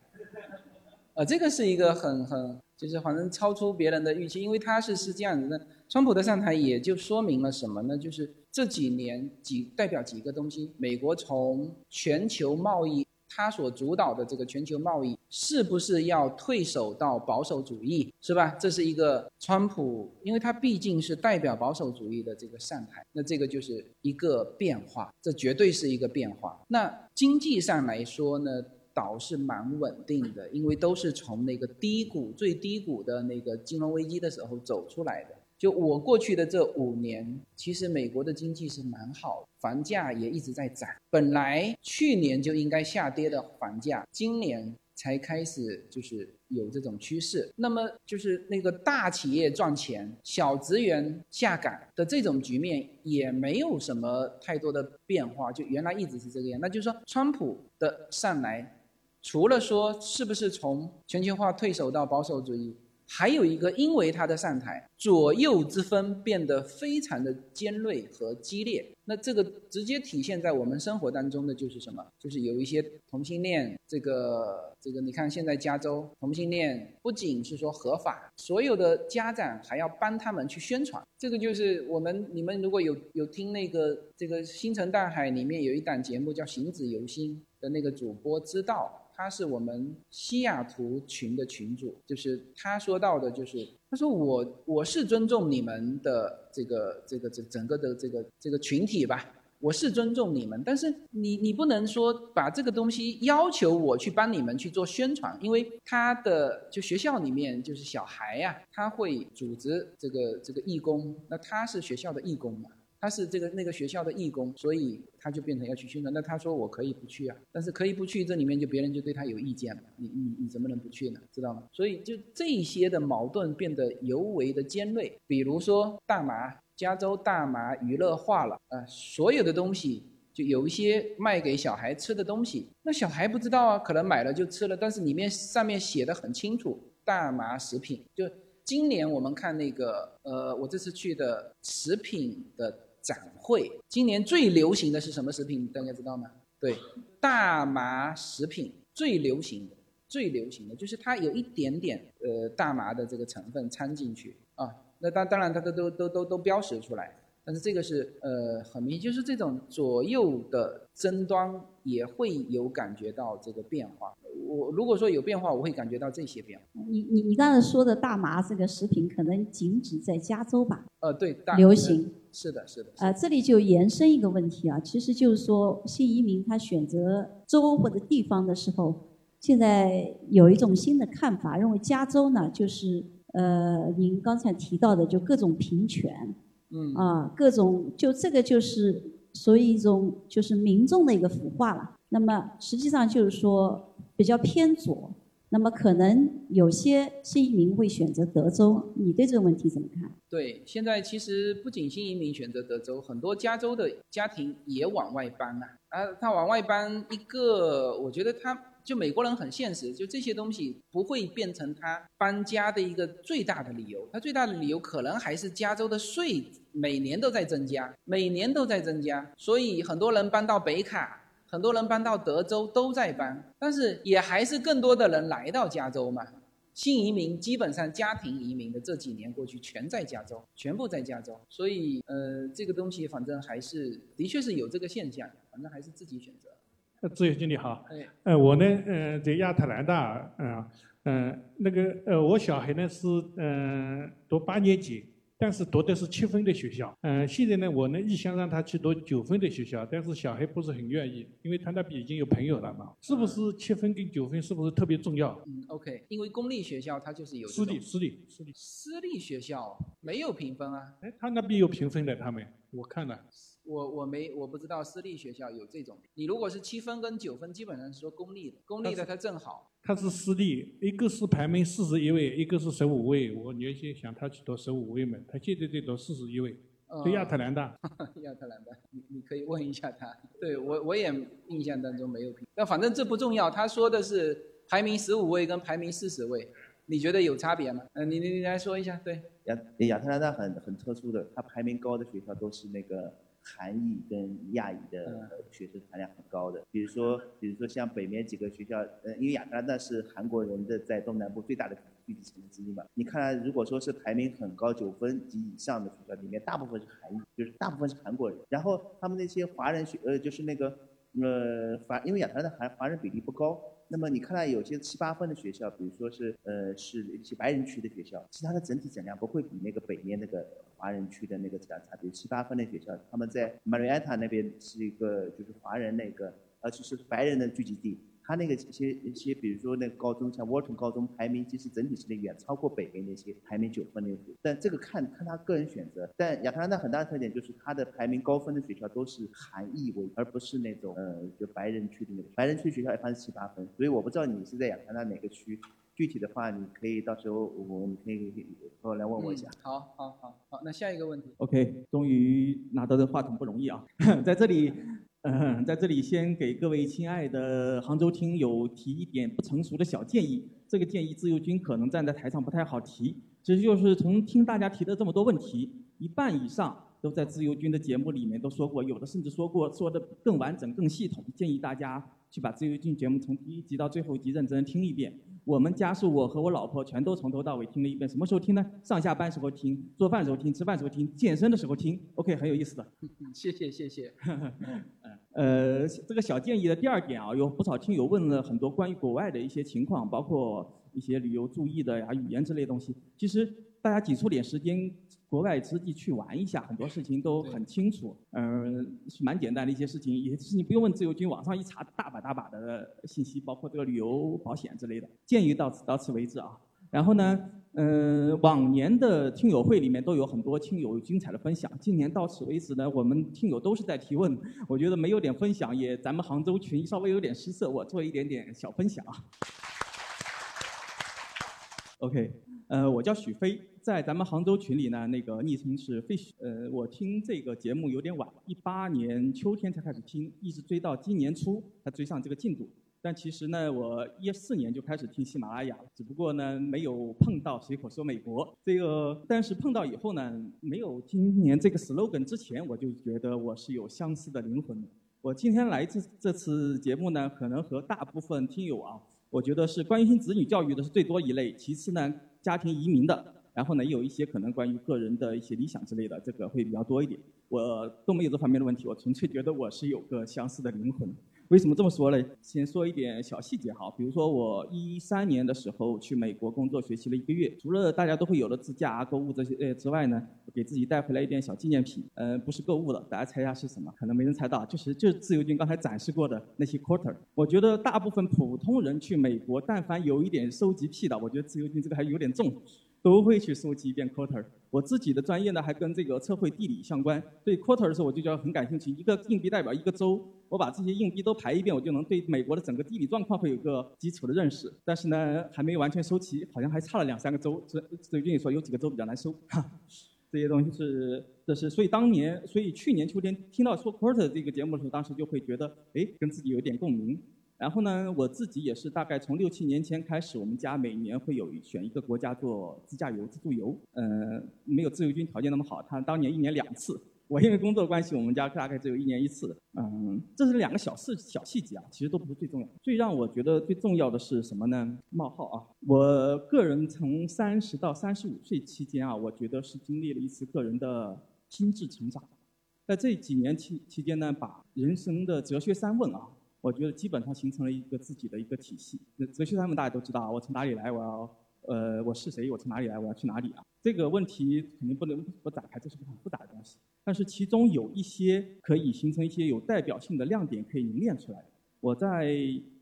呃，这个是一个很很就是反正超出别人的预期，因为他是是这样子的。川普的上台也就说明了什么呢？就是这几年几代表几个东西，美国从全球贸易。他所主导的这个全球贸易是不是要退守到保守主义，是吧？这是一个川普，因为他毕竟是代表保守主义的这个上台，那这个就是一个变化，这绝对是一个变化。那经济上来说呢，倒是蛮稳定的，因为都是从那个低谷、最低谷的那个金融危机的时候走出来的。就我过去的这五年，其实美国的经济是蛮好，房价也一直在涨。本来去年就应该下跌的房价，今年才开始就是有这种趋势。那么就是那个大企业赚钱，小职员下岗的这种局面也没有什么太多的变化，就原来一直是这个样。那就是说，川普的上来，除了说是不是从全球化退守到保守主义。还有一个，因为他的上台，左右之分变得非常的尖锐和激烈。那这个直接体现在我们生活当中的就是什么？就是有一些同性恋，这个这个，你看现在加州同性恋不仅是说合法，所有的家长还要帮他们去宣传。这个就是我们你们如果有有听那个这个星辰大海里面有一档节目叫行止由心的那个主播知道。他是我们西雅图群的群主，就是他说到的，就是他说我我是尊重你们的这个这个这整个的这个这个群体吧，我是尊重你们，但是你你不能说把这个东西要求我去帮你们去做宣传，因为他的就学校里面就是小孩呀，他会组织这个这个义工，那他是学校的义工嘛。他是这个那个学校的义工，所以他就变成要去宣传。那他说我可以不去啊，但是可以不去，这里面就别人就对他有意见了。你你你怎么能不去呢？知道吗？所以就这些的矛盾变得尤为的尖锐。比如说大麻，加州大麻娱乐化了啊，所有的东西就有一些卖给小孩吃的东西，那小孩不知道啊，可能买了就吃了，但是里面上面写的很清楚，大麻食品。就今年我们看那个呃，我这次去的食品的。展会今年最流行的是什么食品？大家知道吗？对，大麻食品最流行的，最流行的就是它有一点点呃大麻的这个成分掺进去啊。那当当然它都都都都都标识出来，但是这个是呃很明显，就是这种左右的争端也会有感觉到这个变化。我如果说有变化，我会感觉到这些变化。你你你刚才说的大麻这个食品，可能仅止在加州吧？呃，对，大流行是的，是的。呃，这里就延伸一个问题啊，其实就是说新移民他选择州或者地方的时候，现在有一种新的看法，认为加州呢就是呃您刚才提到的就各种平权，嗯啊各种就这个就是所以一种就是民众的一个腐化了。那么实际上就是说。比较偏左，那么可能有些新移民会选择德州，你对这个问题怎么看？对，现在其实不仅新移民选择德州，很多加州的家庭也往外搬啊。啊，他往外搬一个，我觉得他就美国人很现实，就这些东西不会变成他搬家的一个最大的理由。他最大的理由可能还是加州的税每年都在增加，每年都在增加，所以很多人搬到北卡。很多人搬到德州都在搬，但是也还是更多的人来到加州嘛。新移民基本上家庭移民的这几年过去全在加州，全部在加州。所以呃，这个东西反正还是的确是有这个现象，反正还是自己选择。呃，自由经理好。哎。呃，我呢，呃，在亚特兰大，嗯嗯，那个呃，我小孩呢是嗯读八年级。但是读的是七分的学校，嗯，现在呢，我呢一想让他去读九分的学校，但是小孩不是很愿意，因为他那边已经有朋友了嘛。是不是七分跟九分是不是特别重要？嗯，OK，因为公立学校它就是有私立，私立，私立，私立学校没有评分啊。哎，他那边有评分的，他们我看了。我我没我不知道私立学校有这种。你如果是七分跟九分，基本上是说公立的，公立的它正好。它是私立，一个是排名四十一位，一个是十五位。我原先想他去读十五位嘛，他现在在读四十一位，在亚特兰大。亚特兰大，你你可以问一下他。对我我也印象当中没有评，那反正这不重要。他说的是排名十五位跟排名四十位，你觉得有差别吗？嗯，你你你来说一下。对，亚亚特兰大很很特殊的，它排名高的学校都是那个。韩裔跟亚裔的学生含量很高的，比如说，比如说像北面几个学校，呃，因为亚特兰大是韩国人的在东南部最大的聚集城市之一嘛。你看来，如果说是排名很高九分及以上的学校，里面大部分是韩裔，就是大部分是韩国人。然后他们那些华人学，呃，就是那个，呃，华，因为亚特兰大韩华人比例不高。那么你看到有些七八分的学校，比如说是呃是一些白人区的学校，其实它的整体质量不会比那个北面那个华人区的那个质量差。比如七八分的学校，他们在 Marietta 那边是一个就是华人那个，而且是白人的聚集地，它那个一些一些，比如说那个高中，像沃顿高中排名其实整体实力远超过北美那些排名九分那些，但这个看看他个人选择。但亚特兰大很大的特点就是它的排名高分的学校都是韩裔为，而不是那种呃就白人区的那个，白人区学校一般是七八分。所以我不知道你是在亚特兰大哪个区，具体的话你可以到时候我们可以过来问我一下。好好好好，那下一个问题。OK，终于拿到这话筒不容易啊，在这里。嗯，在这里先给各位亲爱的杭州听友提一点不成熟的小建议。这个建议自由军可能站在台上不太好提，其实就是从听大家提的这么多问题，一半以上都在自由军的节目里面都说过，有的甚至说过说的更完整、更系统。建议大家去把自由军节目从第一集到最后一集认真听一遍。我们家是我和我老婆全都从头到尾听了一遍。什么时候听呢？上下班时候听，做饭时候听，吃饭时候听，健身的时候听。OK，很有意思的。谢 谢谢谢。呃，这个小建议的第二点啊，有不少听友问了很多关于国外的一些情况，包括一些旅游注意的呀、语言之类的东西。其实大家挤出点时间，国外实际去玩一下，很多事情都很清楚。嗯、是蛮简单的一些事情，也是你不用问自由军，网上一查，大把大把的信息，包括这个旅游保险之类的。建议到此到此为止啊。然后呢，嗯，往年的听友会里面都有很多听友精彩的分享。今年到此为止呢，我们听友都是在提问，我觉得没有点分享也，咱们杭州群稍微有点失色。我做一点点小分享啊。OK，呃，我叫许飞，在咱们杭州群里呢，那个昵称是飞许。呃，我听这个节目有点晚，一八年秋天才开始听，一直追到今年初才追上这个进度。但其实呢，我一四年就开始听喜马拉雅了，只不过呢没有碰到随口说美国这个，但是碰到以后呢，没有今年这个 slogan 之前，我就觉得我是有相似的灵魂。我今天来这这次节目呢，可能和大部分听友啊，我觉得是关心子女教育的是最多一类，其次呢家庭移民的，然后呢也有一些可能关于个人的一些理想之类的，这个会比较多一点。我都没有这方面的问题，我纯粹觉得我是有个相似的灵魂。为什么这么说呢？先说一点小细节哈，比如说我一三年的时候去美国工作学习了一个月，除了大家都会有的自驾啊、购物这些呃之外呢，给自己带回来一点小纪念品，呃，不是购物的，大家猜一下是什么？可能没人猜到，就是就是自由军刚才展示过的那些 quarter。我觉得大部分普通人去美国，但凡有一点收集癖的，我觉得自由军这个还有点重。都会去收集一遍 quarter。我自己的专业呢，还跟这个测绘地理相关。对 quarter 的时候，我就觉得很感兴趣。一个硬币代表一个州，我把这些硬币都排一遍，我就能对美国的整个地理状况会有个基础的认识。但是呢，还没有完全收齐，好像还差了两三个州。这最近说有几个州比较难收。哈 这些东西是，这是所以当年，所以去年秋天听到说 quarter 这个节目的时候，当时就会觉得，哎，跟自己有点共鸣。然后呢，我自己也是大概从六七年前开始，我们家每年会有选一个国家做自驾游、自助游。呃，没有自由军条件那么好，他当年一年两次。我因为工作关系，我们家大概只有一年一次。嗯，这是两个小事、小细节啊，其实都不是最重要。最让我觉得最重要的是什么呢？冒号啊，我个人从三十到三十五岁期间啊，我觉得是经历了一次个人的心智成长。在这几年期期间呢，把人生的哲学三问啊，我觉得基本上形成了一个自己的一个体系。那哲学三问大家都知道，我从哪里来，我要呃我是谁，我从哪里来，我要去哪里啊？这个问题肯定不能不展开，这是个很复杂的东西。但是其中有一些可以形成一些有代表性的亮点，可以凝练出来。我在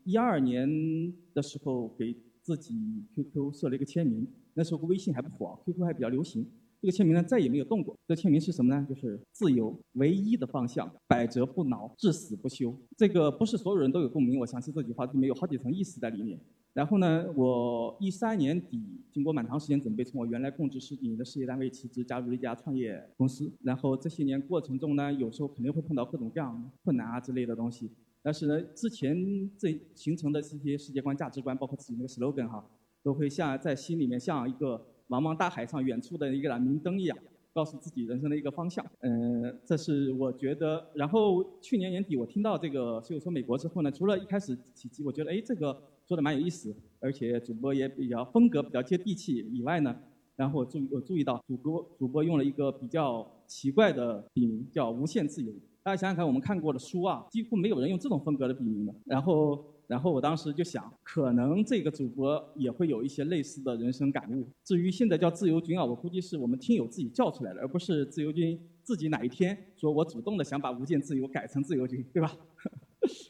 一二年的时候给自己 QQ 设了一个签名，那时候微信还不火，QQ 还比较流行。这个签名呢再也没有动过。这个签名是什么呢？就是自由唯一的方向，百折不挠，至死不休。这个不是所有人都有共鸣，我相信这句话里面有好几层意思在里面。然后呢，我一三年底经过蛮长时间准备，从我原来供职事业的事业单位辞职，加入了一家创业公司。然后这些年过程中呢，有时候肯定会碰到各种各样困难啊之类的东西。但是呢，之前这形成的这些世界观、价值观，包括自己那个 slogan 哈，都会像在心里面像一个茫茫大海上远处的一个盏明灯一样，告诉自己人生的一个方向。嗯，这是我觉得。然后去年年底我听到这个《所以说美国》之后呢，除了一开始起机，我觉得哎这个说的蛮有意思，而且主播也比较风格比较接地气以外呢，然后我注我注意到主播主播用了一个比较奇怪的笔名，叫“无限自由”。大家想想看，我们看过的书啊，几乎没有人用这种风格的笔名的。然后，然后我当时就想，可能这个主播也会有一些类似的人生感悟。至于现在叫自由军啊，我估计是我们听友自己叫出来的，而不是自由军自己哪一天说我主动的想把无限自由改成自由军，对吧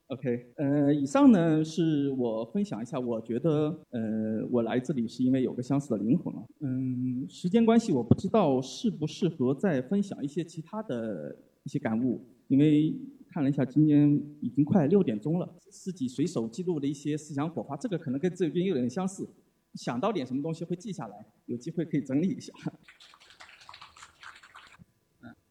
？OK，呃，以上呢是我分享一下，我觉得，呃，我来这里是因为有个相似的灵魂啊。嗯，时间关系，我不知道适不适合再分享一些其他的一些感悟，因为看了一下，今天已经快六点钟了，自己随手记录的一些思想火花，这个可能跟这边有点相似，想到点什么东西会记下来，有机会可以整理一下。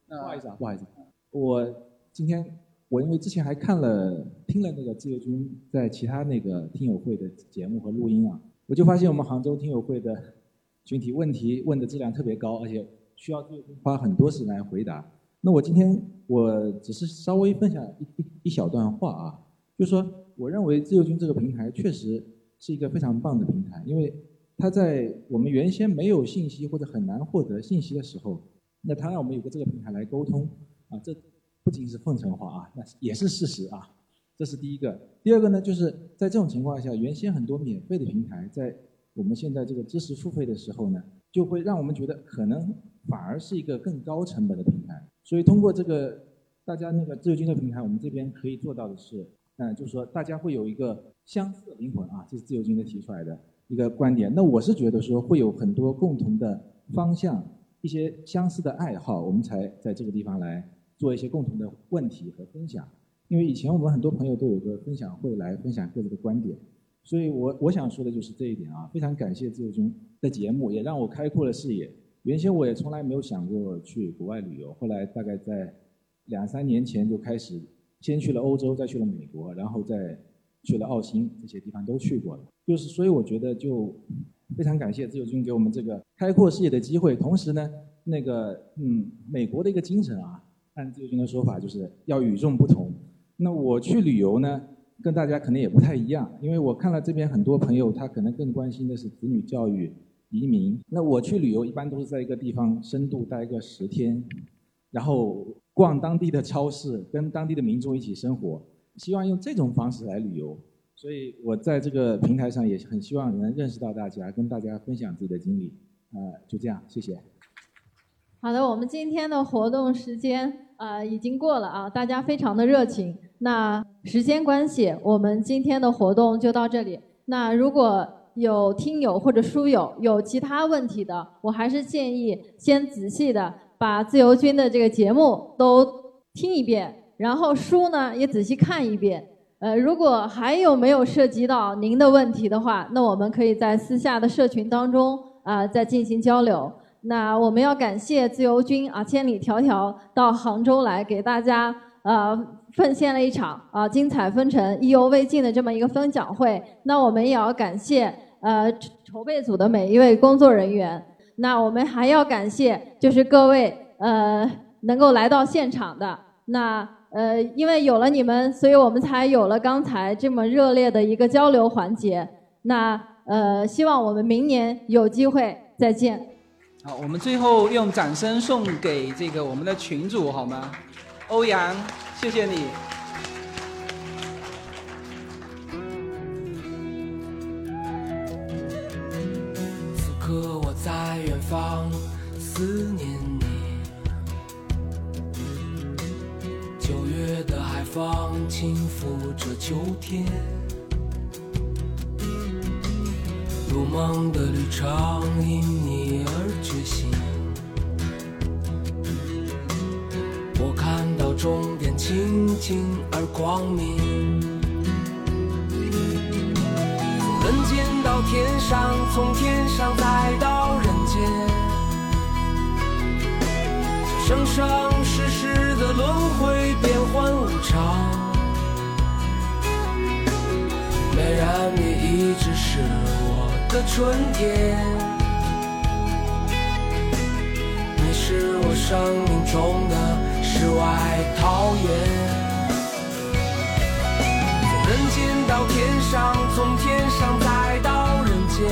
不好意思啊，不好意思，我今天我因为之前还看了听了那个自由军在其他那个听友会的节目和录音啊，我就发现我们杭州听友会的群体问题问的质量特别高，而且需要花很多时间来回答。那我今天我只是稍微分享一一一小段话啊，就说我认为自由军这个平台确实是一个非常棒的平台，因为它在我们原先没有信息或者很难获得信息的时候。那它让我们有个这个平台来沟通，啊，这不仅是奉承话啊，那也是事实啊，这是第一个。第二个呢，就是在这种情况下，原先很多免费的平台，在我们现在这个知识付费的时候呢，就会让我们觉得可能反而是一个更高成本的平台。所以通过这个大家那个自由军的平台，我们这边可以做到的是，嗯，就是说大家会有一个相似的灵魂啊，这是自由军的提出来的一个观点。那我是觉得说会有很多共同的方向。一些相似的爱好，我们才在这个地方来做一些共同的问题和分享。因为以前我们很多朋友都有个分享会来分享各自的观点，所以我我想说的就是这一点啊。非常感谢自由军的节目，也让我开阔了视野。原先我也从来没有想过去国外旅游，后来大概在两三年前就开始，先去了欧洲，再去了美国，然后再去了澳新这些地方都去过了。就是所以我觉得就。非常感谢自由军给我们这个开阔视野的机会。同时呢，那个嗯，美国的一个精神啊，按自由军的说法，就是要与众不同。那我去旅游呢，跟大家可能也不太一样，因为我看了这边很多朋友，他可能更关心的是子女教育、移民。那我去旅游一般都是在一个地方深度待个十天，然后逛当地的超市，跟当地的民众一起生活，希望用这种方式来旅游。所以我在这个平台上也很希望能认识到大家，跟大家分享自己的经历。呃，就这样，谢谢。好的，我们今天的活动时间呃已经过了啊，大家非常的热情。那时间关系，我们今天的活动就到这里。那如果有听友或者书友有其他问题的，我还是建议先仔细的把自由军的这个节目都听一遍，然后书呢也仔细看一遍。呃，如果还有没有涉及到您的问题的话，那我们可以在私下的社群当中啊再进行交流。那我们要感谢自由军啊，千里迢迢到杭州来给大家呃奉献了一场啊精彩纷呈、意犹未尽的这么一个分享会。那我们也要感谢呃筹备组的每一位工作人员。那我们还要感谢就是各位呃能够来到现场的那。呃，因为有了你们，所以我们才有了刚才这么热烈的一个交流环节。那呃，希望我们明年有机会再见。好，我们最后用掌声送给这个我们的群主好吗？欧阳，谢谢你。此刻我在远方思念你，九。月的海风轻拂着秋天，如梦的旅程因你而觉醒。终点清净而光明，从人间到天上，从天上再到人间。生生世世的轮回，变幻无常。美人，你一直是我的春天，你是我生命中的世外桃源。从人间到天上，从天上再到人间。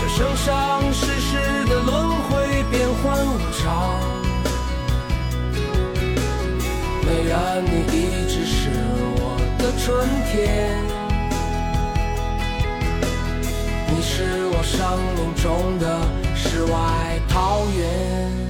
这生生世世的轮回，变幻无常。虽然，你一直是我的春天，你是我生命中的世外桃源。